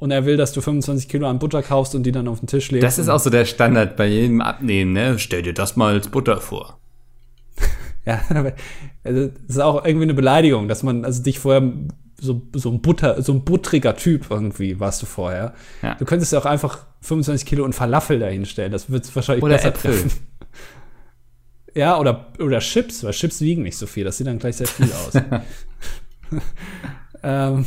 Und er will, dass du 25 Kilo an Butter kaufst und die dann auf den Tisch legst. Das ist auch so der Standard bei jedem Abnehmen, ne? Stell dir das mal als Butter vor. (laughs) ja, also das ist auch irgendwie eine Beleidigung, dass man also dich vorher so, so ein Butter, so ein buttriger Typ irgendwie warst du vorher. Ja. Du könntest ja auch einfach 25 Kilo und Falafel dahinstellen. Das wird wahrscheinlich oder besser Äpfel. treffen. (laughs) Ja, oder, oder Chips, weil Chips wiegen nicht so viel. Das sieht dann gleich sehr viel aus. (laughs) ähm,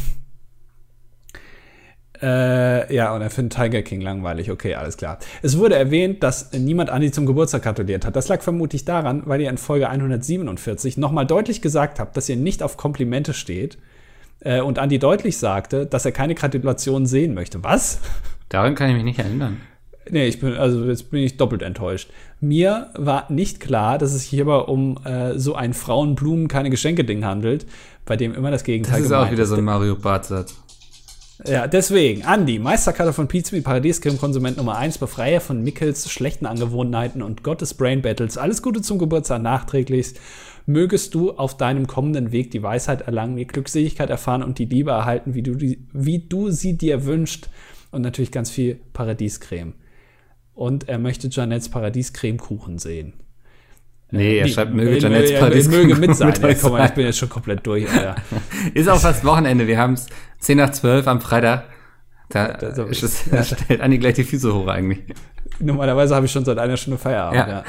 äh, ja, und er findet Tiger King langweilig. Okay, alles klar. Es wurde erwähnt, dass niemand Andi zum Geburtstag gratuliert hat. Das lag vermutlich daran, weil ihr in Folge 147 nochmal deutlich gesagt habt, dass ihr nicht auf Komplimente steht äh, und Andi deutlich sagte, dass er keine Gratulation sehen möchte. Was? Daran kann ich mich nicht erinnern. Nee, ich bin, also jetzt bin ich doppelt enttäuscht. Mir war nicht klar, dass es sich hierbei um äh, so ein Frauenblumen keine Geschenke-Ding handelt, bei dem immer das Gegenteil ist. Das ist auch wieder so ein Mario Bart-Satz. Ja, deswegen, Andi, Meisterkarte von Pizza Paradiescreme-Konsument Nummer 1, befreie von Mickels schlechten Angewohnheiten und Gottes Brain Battles. Alles Gute zum Geburtstag nachträglich mögest du auf deinem kommenden Weg die Weisheit erlangen, die Glückseligkeit erfahren und die Liebe erhalten, wie du, die, wie du sie dir wünschst. Und natürlich ganz viel Paradiescreme. Und er möchte Janettes Paradiescremekuchen sehen. Nee, er schreibt, möge Janettes Paradiescremekuchen möge mit sein. (laughs) Ja, komm mal, ich bin jetzt schon komplett durch. Alter. (laughs) Ist auch fast Wochenende. Wir haben es 10 nach 12 am Freitag. Da, da, ist es, da (laughs) stellt Anni gleich die Füße hoch eigentlich. Normalerweise habe ich schon seit einer Stunde Feierabend. Ja.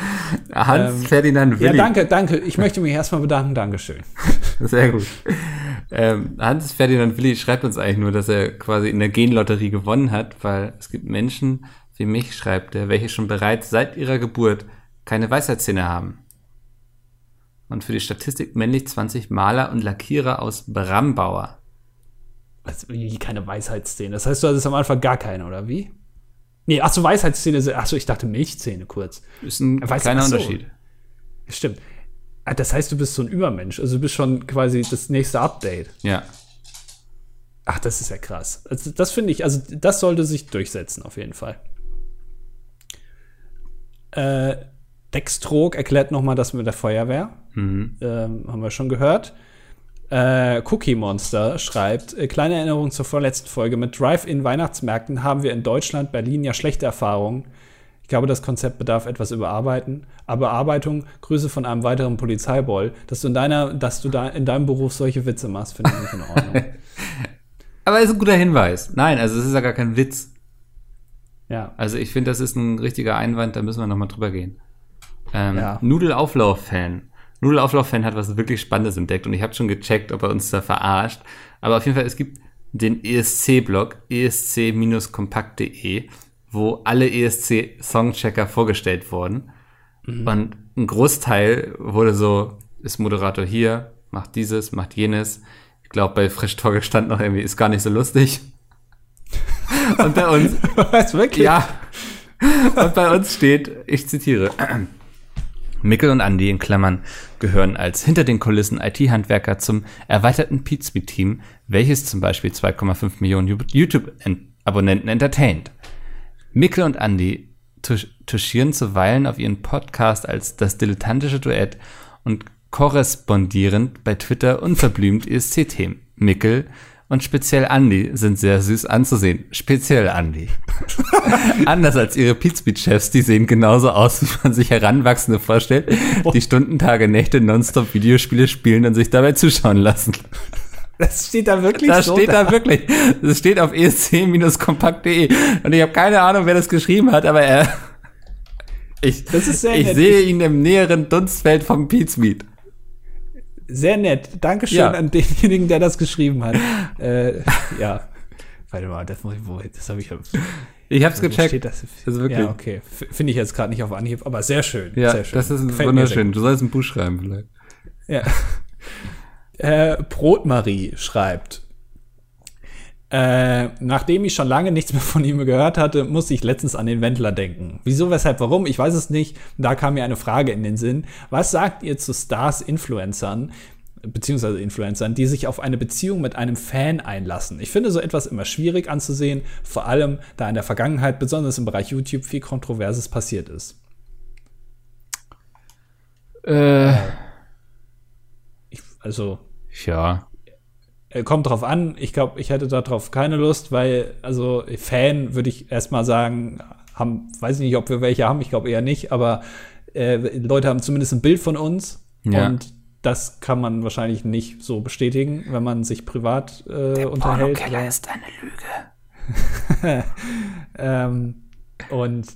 ja. Hans ähm, Ferdinand Willi. Ja, danke, danke. Ich möchte mich erstmal bedanken. Dankeschön. Sehr gut. Ähm, Hans Ferdinand Willi schreibt uns eigentlich nur, dass er quasi in der Genlotterie gewonnen hat, weil es gibt Menschen wie mich, schreibt er, welche schon bereits seit ihrer Geburt keine Weisheitszähne haben. Und für die Statistik männlich 20 Maler und Lackierer aus Brambauer. Also, wie keine Weisheitszähne. Das heißt, du hattest am Anfang gar keine, oder wie? Nee, ach so, Weisheitszähne. Ach so, ich dachte Milchzähne kurz. Ist ein Weiß, kleiner so. Unterschied. Stimmt. Ah, das heißt, du bist so ein Übermensch. Also du bist schon quasi das nächste Update. Ja. Ach, das ist ja krass. Also, das finde ich, also das sollte sich durchsetzen, auf jeden Fall. Äh, Dextrog erklärt nochmal das mit der Feuerwehr. Mhm. Ähm, haben wir schon gehört. Äh, Cookie Monster schreibt, äh, kleine Erinnerung zur vorletzten Folge. Mit Drive-In-Weihnachtsmärkten haben wir in Deutschland, Berlin ja schlechte Erfahrungen. Ich glaube, das Konzept bedarf etwas überarbeiten. Aber Bearbeitung, Grüße von einem weiteren Polizeiboll, dass du in deiner, dass du da in deinem Beruf solche Witze machst, finde ich nicht in Ordnung. (laughs) Aber ist ein guter Hinweis. Nein, also es ist ja gar kein Witz. Ja. Also ich finde, das ist ein richtiger Einwand, da müssen wir nochmal drüber gehen. Ähm, ja. Nudelauflauf-Fan. Nudelauflauf-Fan hat was wirklich Spannendes entdeckt und ich habe schon gecheckt, ob er uns da verarscht. Aber auf jeden Fall, es gibt den ESC-Blog, esc-kompakt.de, wo alle ESC-Songchecker vorgestellt wurden. Mhm. Und ein Großteil wurde so, ist Moderator hier, macht dieses, macht jenes. Ich glaube, bei Frisch Torge stand noch irgendwie, ist gar nicht so lustig. (laughs) Und bei uns. Was, wirklich? Ja. Und bei uns steht, ich zitiere. Mickel und Andy in Klammern gehören als hinter den Kulissen IT-Handwerker zum erweiterten Pizmeet-Team, welches zum Beispiel 2,5 Millionen YouTube-Abonnenten entertaint. Mickel und Andy touchieren zuweilen auf ihren Podcast als das dilettantische Duett und korrespondierend bei Twitter unverblümt ESC-Themen. Mickel und speziell Andy sind sehr süß anzusehen. Speziell Andy. (laughs) Anders als ihre Pizmeet-Chefs, die sehen genauso aus, wie man sich Heranwachsende vorstellt, die Stundentage, Nächte nonstop Videospiele spielen und sich dabei zuschauen lassen. Das steht da wirklich das so? steht da, da wirklich. Das steht auf esc-kompakt.de. Und ich habe keine Ahnung, wer das geschrieben hat, aber er. Ich, ich sehe ihn im näheren Dunstfeld vom Pizmeet. Sehr nett. Dankeschön ja. an denjenigen, der das geschrieben hat. (laughs) äh, ja. Warte mal, das muss ich, wo, das habe ich. Ich habe es gecheckt. Das? Also wirklich. Ja, okay. Finde ich jetzt gerade nicht auf Anhieb, aber sehr schön. Ja, sehr schön. das ist Gefällt wunderschön. Du sollst ein Buch schreiben vielleicht. Ja. (laughs) äh, Brotmarie schreibt. Äh, nachdem ich schon lange nichts mehr von ihm gehört hatte, musste ich letztens an den Wendler denken. Wieso, weshalb, warum? Ich weiß es nicht. Da kam mir eine Frage in den Sinn. Was sagt ihr zu Stars-Influencern, beziehungsweise Influencern, die sich auf eine Beziehung mit einem Fan einlassen. Ich finde so etwas immer schwierig anzusehen, vor allem da in der Vergangenheit, besonders im Bereich YouTube, viel Kontroverses passiert ist. Äh. Ich, also. Ja. Äh, kommt drauf an. Ich glaube, ich hätte darauf keine Lust, weil, also Fan würde ich erstmal sagen, haben, weiß ich nicht, ob wir welche haben, ich glaube eher nicht, aber äh, Leute haben zumindest ein Bild von uns ja. und das kann man wahrscheinlich nicht so bestätigen, wenn man sich privat äh, Der unterhält. Der ist eine Lüge. (laughs) ähm, und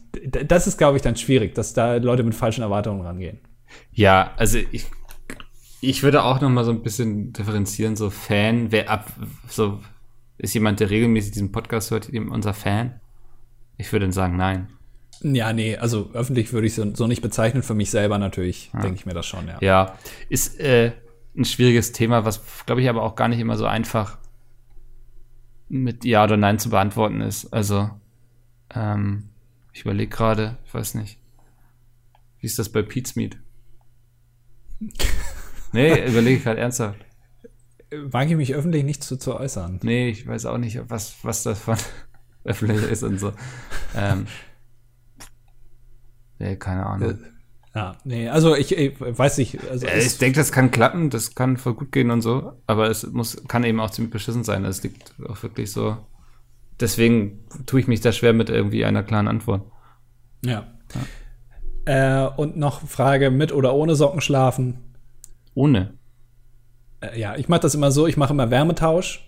das ist, glaube ich, dann schwierig, dass da Leute mit falschen Erwartungen rangehen. Ja, also ich, ich würde auch noch mal so ein bisschen differenzieren, so Fan, wer ab, so ist jemand, der regelmäßig diesen Podcast hört, unser Fan? Ich würde dann sagen, nein. Ja, nee, also öffentlich würde ich so, so nicht bezeichnen. Für mich selber natürlich, ja. denke ich mir das schon, ja. Ja, ist äh, ein schwieriges Thema, was, glaube ich, aber auch gar nicht immer so einfach mit Ja oder Nein zu beantworten ist. Also, ähm, ich überlege gerade, ich weiß nicht. Wie ist das bei Pete's (laughs) Meat? Nee, überlege ich gerade ernsthaft. Wage ich mich öffentlich nicht zu, zu äußern. Nee, ich weiß auch nicht, was, was das von (laughs) öffentlich ist und so. Ähm, Nee, keine Ahnung. Ja, nee, also ich, ich weiß nicht. Also ja, ich denke, das kann klappen, das kann voll gut gehen und so, aber es muss, kann eben auch ziemlich beschissen sein. Es liegt auch wirklich so. Deswegen tue ich mich da schwer mit irgendwie einer klaren Antwort. Ja. ja. Äh, und noch Frage: mit oder ohne Socken schlafen? Ohne. Äh, ja, ich mache das immer so: ich mache immer Wärmetausch.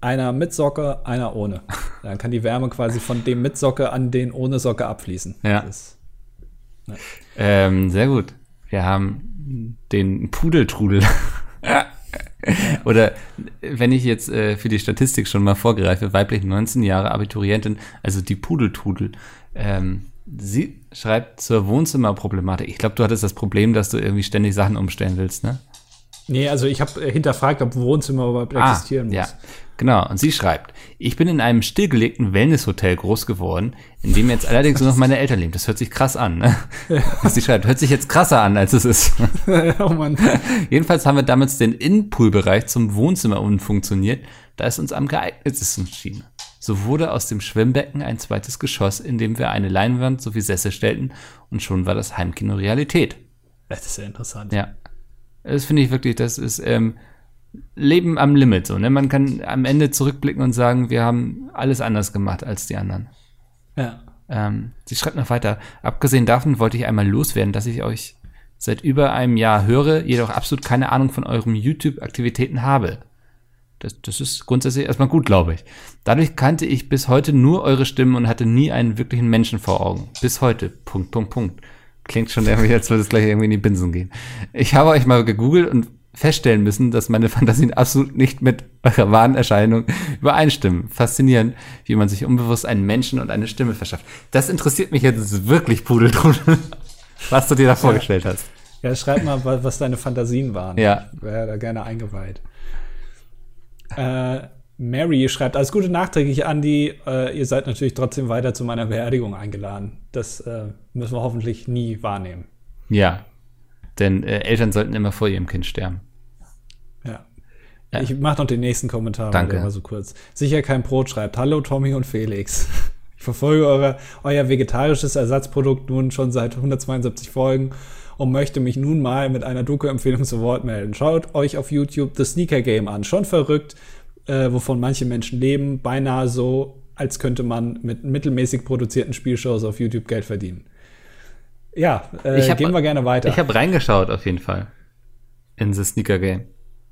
Einer mit Socke, einer ohne. Dann kann die Wärme quasi von dem mit Socke an den ohne Socke abfließen. Ja. Das ähm, sehr gut. Wir haben den Pudeltrudel. (laughs) Oder wenn ich jetzt äh, für die Statistik schon mal vorgreife, weiblich 19 Jahre Abiturientin, also die Pudeltrudel. Ähm, sie schreibt zur Wohnzimmerproblematik. Ich glaube, du hattest das Problem, dass du irgendwie ständig Sachen umstellen willst, ne? Nee, also ich habe hinterfragt, ob Wohnzimmer überhaupt ah, existieren muss. Ja. Genau, und sie schreibt, ich bin in einem stillgelegten Wellnesshotel groß geworden, in dem jetzt allerdings nur noch meine Eltern leben. Das hört sich krass an, ne? (laughs) sie schreibt, hört sich jetzt krasser an, als es ist. (laughs) oh Mann. Jedenfalls haben wir damals den Innenpoolbereich zum Wohnzimmer umfunktioniert, da es uns am geeignetsten schien. So wurde aus dem Schwimmbecken ein zweites Geschoss, in dem wir eine Leinwand sowie Sessel stellten und schon war das Heimkino Realität. Das ist ja interessant. Ja. Das finde ich wirklich, das ist, ähm, Leben am Limit, so, ne? Man kann am Ende zurückblicken und sagen, wir haben alles anders gemacht als die anderen. Ja. Ähm, sie schreibt noch weiter. Abgesehen davon wollte ich einmal loswerden, dass ich euch seit über einem Jahr höre, jedoch absolut keine Ahnung von euren YouTube-Aktivitäten habe. Das, das ist grundsätzlich erstmal gut, glaube ich. Dadurch kannte ich bis heute nur eure Stimmen und hatte nie einen wirklichen Menschen vor Augen. Bis heute. Punkt, Punkt, Punkt. Klingt schon irgendwie, als würde es gleich irgendwie in die Binsen gehen. Ich habe euch mal gegoogelt und feststellen müssen, dass meine Fantasien absolut nicht mit eurer wahren Erscheinung übereinstimmen. Faszinierend, wie man sich unbewusst einen Menschen und eine Stimme verschafft. Das interessiert mich jetzt wirklich, Pudeldrudel, (laughs) was du dir da vorgestellt hast. Ja, schreib mal, was deine Fantasien waren. Ja. Ich wäre da gerne eingeweiht. Äh, Mary schreibt, alles Gute nachträglich, Andi. Äh, ihr seid natürlich trotzdem weiter zu meiner Beerdigung eingeladen. Das äh, müssen wir hoffentlich nie wahrnehmen. Ja, denn äh, Eltern sollten immer vor ihrem Kind sterben. Ja. ja. Ich mache noch den nächsten Kommentar. Danke. Mal so kurz. Sicher kein Brot schreibt. Hallo Tommy und Felix. (laughs) Ich verfolge eure, euer vegetarisches Ersatzprodukt nun schon seit 172 Folgen und möchte mich nun mal mit einer Doku-Empfehlung zu Wort melden. Schaut euch auf YouTube The Sneaker Game an. Schon verrückt, äh, wovon manche Menschen leben. Beinahe so, als könnte man mit mittelmäßig produzierten Spielshows auf YouTube Geld verdienen. Ja, äh, hab, gehen wir gerne weiter. Ich habe reingeschaut auf jeden Fall in The Sneaker Game.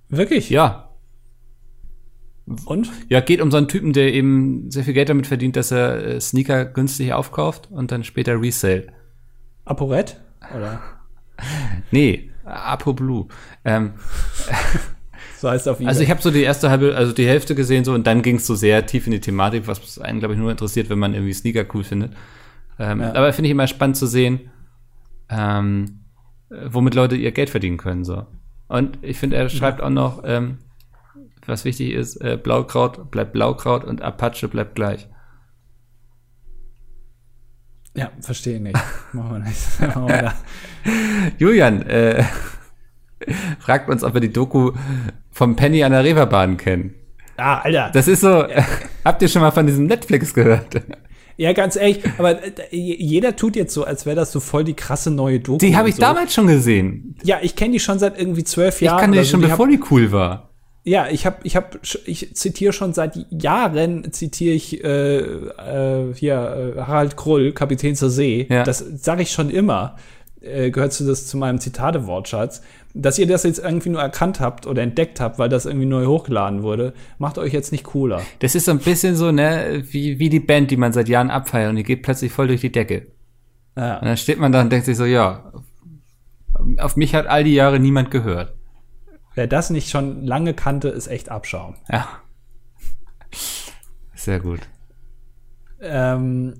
Wirklich? Ja. Und? Ja, geht um so einen Typen, der eben sehr viel Geld damit verdient, dass er äh, Sneaker günstig aufkauft und dann später Resale. ApoRed? Oder? Nee, Apo Blue. Ähm, (laughs) so heißt auf Also ich habe so die erste halbe, also die Hälfte gesehen so und dann ging es so sehr tief in die Thematik, was einen, glaube ich, nur interessiert, wenn man irgendwie Sneaker cool findet. Ähm, ja. Aber finde ich immer spannend zu sehen, ähm, womit Leute ihr Geld verdienen können. so. Und ich finde, er schreibt auch noch, ähm, was wichtig ist, äh, Blaukraut bleibt Blaukraut und Apache bleibt gleich. Ja, verstehe nicht. (laughs) Machen wir nicht. (laughs) Machen wir Julian äh, (laughs) fragt uns, ob wir die Doku vom Penny an der Reeperbahn kennen. Ah, Alter. Das ist so, ja. habt ihr schon mal von diesem Netflix gehört? Ja, ganz ehrlich, aber äh, jeder tut jetzt so, als wäre das so voll die krasse neue Doku. Die habe ich so. damals schon gesehen. Ja, ich kenne die schon seit irgendwie zwölf Jahren. Ich kannte die schon, die bevor hab, die cool war. Ja, ich habe, ich habe, ich zitiere schon seit Jahren, zitiere ich äh, äh, hier äh, Harald Krull, Kapitän zur See. Ja. Das sage ich schon immer. Äh, gehört zu, das, zu meinem Zitate-Wortschatz. Dass ihr das jetzt irgendwie nur erkannt habt oder entdeckt habt, weil das irgendwie neu hochgeladen wurde, macht euch jetzt nicht cooler. Das ist so ein bisschen so, ne, wie, wie die Band, die man seit Jahren abfeiert und die geht plötzlich voll durch die Decke. Ja. Und dann steht man da und denkt sich so, ja, auf mich hat all die Jahre niemand gehört. Wer das nicht schon lange kannte, ist echt Abschaum. Ja. Sehr gut. Ähm,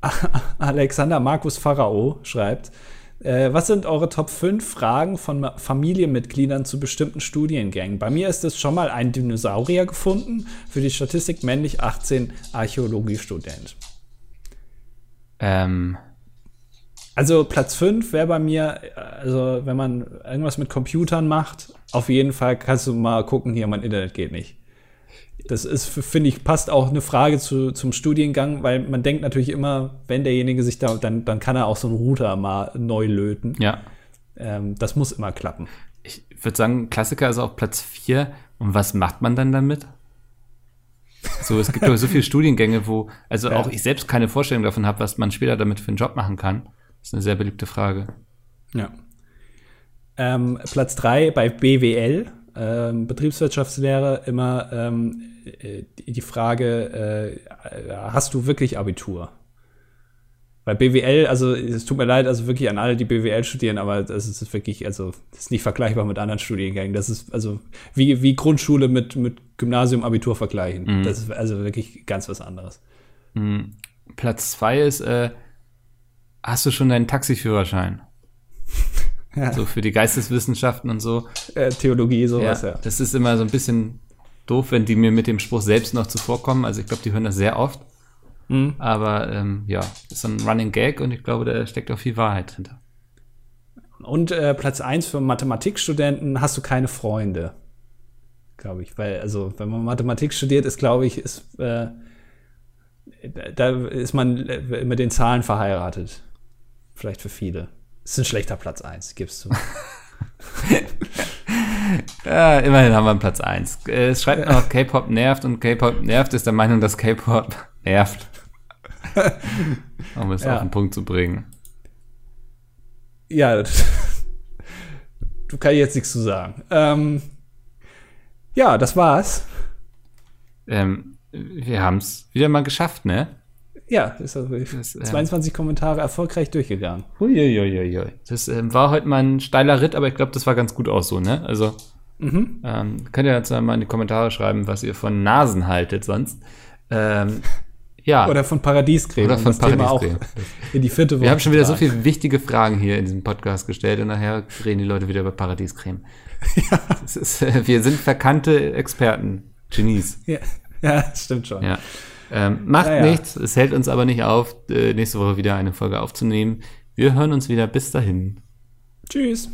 (laughs) Alexander Markus Pharao schreibt, äh, was sind eure Top 5 Fragen von Familienmitgliedern zu bestimmten Studiengängen? Bei mir ist es schon mal ein Dinosaurier gefunden, für die Statistik männlich 18 Archäologiestudent. Ähm. Also Platz 5 wäre bei mir, also wenn man irgendwas mit Computern macht, auf jeden Fall kannst du mal gucken, hier, mein Internet geht nicht. Das ist, finde ich, passt auch eine Frage zu, zum Studiengang, weil man denkt natürlich immer, wenn derjenige sich da, dann, dann kann er auch so einen Router mal neu löten. Ja. Ähm, das muss immer klappen. Ich würde sagen, Klassiker ist auch Platz 4. Und was macht man dann damit? So, es gibt so viele Studiengänge, wo, also ja. auch ich selbst keine Vorstellung davon habe, was man später damit für einen Job machen kann. Das ist eine sehr beliebte Frage. Ja. Ähm, Platz 3 bei BWL, ähm, Betriebswirtschaftslehre, immer ähm, äh, die Frage, äh, hast du wirklich Abitur? Bei BWL, also es tut mir leid, also wirklich an alle, die BWL studieren, aber das ist wirklich, also das ist nicht vergleichbar mit anderen Studiengängen. Das ist also wie, wie Grundschule mit, mit Gymnasium, Abitur vergleichen. Mhm. Das ist also wirklich ganz was anderes. Mhm. Platz zwei ist, äh, hast du schon deinen Taxiführerschein? (laughs) ja. So für die Geisteswissenschaften und so. Äh, Theologie, sowas, ja, ja. Das ist immer so ein bisschen doof, wenn die mir mit dem Spruch selbst noch zuvorkommen. Also ich glaube, die hören das sehr oft. Mhm. Aber ähm, ja, ist so ein Running Gag und ich glaube, da steckt auch viel Wahrheit hinter. Und äh, Platz 1 für Mathematikstudenten hast du keine Freunde. Glaube ich. Weil, also, wenn man Mathematik studiert, ist, glaube ich, ist, äh, da ist man äh, mit den Zahlen verheiratet. Vielleicht für viele. Ist ein schlechter Platz 1, gibst du. ja, immerhin haben wir einen Platz 1. Es schreibt noch, K-Pop nervt und K-Pop nervt ist der Meinung, dass K-Pop (laughs) nervt. (laughs) um es ja. auf den Punkt zu bringen. Ja, (laughs) du kannst jetzt nichts zu sagen. Ähm, ja, das war's. Ähm, wir haben es wieder mal geschafft, ne? Ja, ist also das, 22 ähm, Kommentare erfolgreich durchgegangen. Uiuiuiui. Das ähm, war heute mal ein steiler Ritt, aber ich glaube, das war ganz gut auch so, ne? Also mhm. ähm, könnt ihr jetzt mal in die Kommentare schreiben, was ihr von Nasen haltet sonst. Ähm, ja. Oder von Paradiescreme. Oder von Paradiescreme. (laughs) in die vierte Woche. Wir haben schon wieder so viele wichtige Fragen hier in diesem Podcast gestellt und nachher reden die Leute wieder über Paradiescreme. (laughs) ja. Ist, äh, wir sind verkannte Experten, Genies. Ja, ja stimmt schon. Ja. Ähm, macht ja, ja. nichts, es hält uns aber nicht auf, äh, nächste Woche wieder eine Folge aufzunehmen. Wir hören uns wieder. Bis dahin. Tschüss.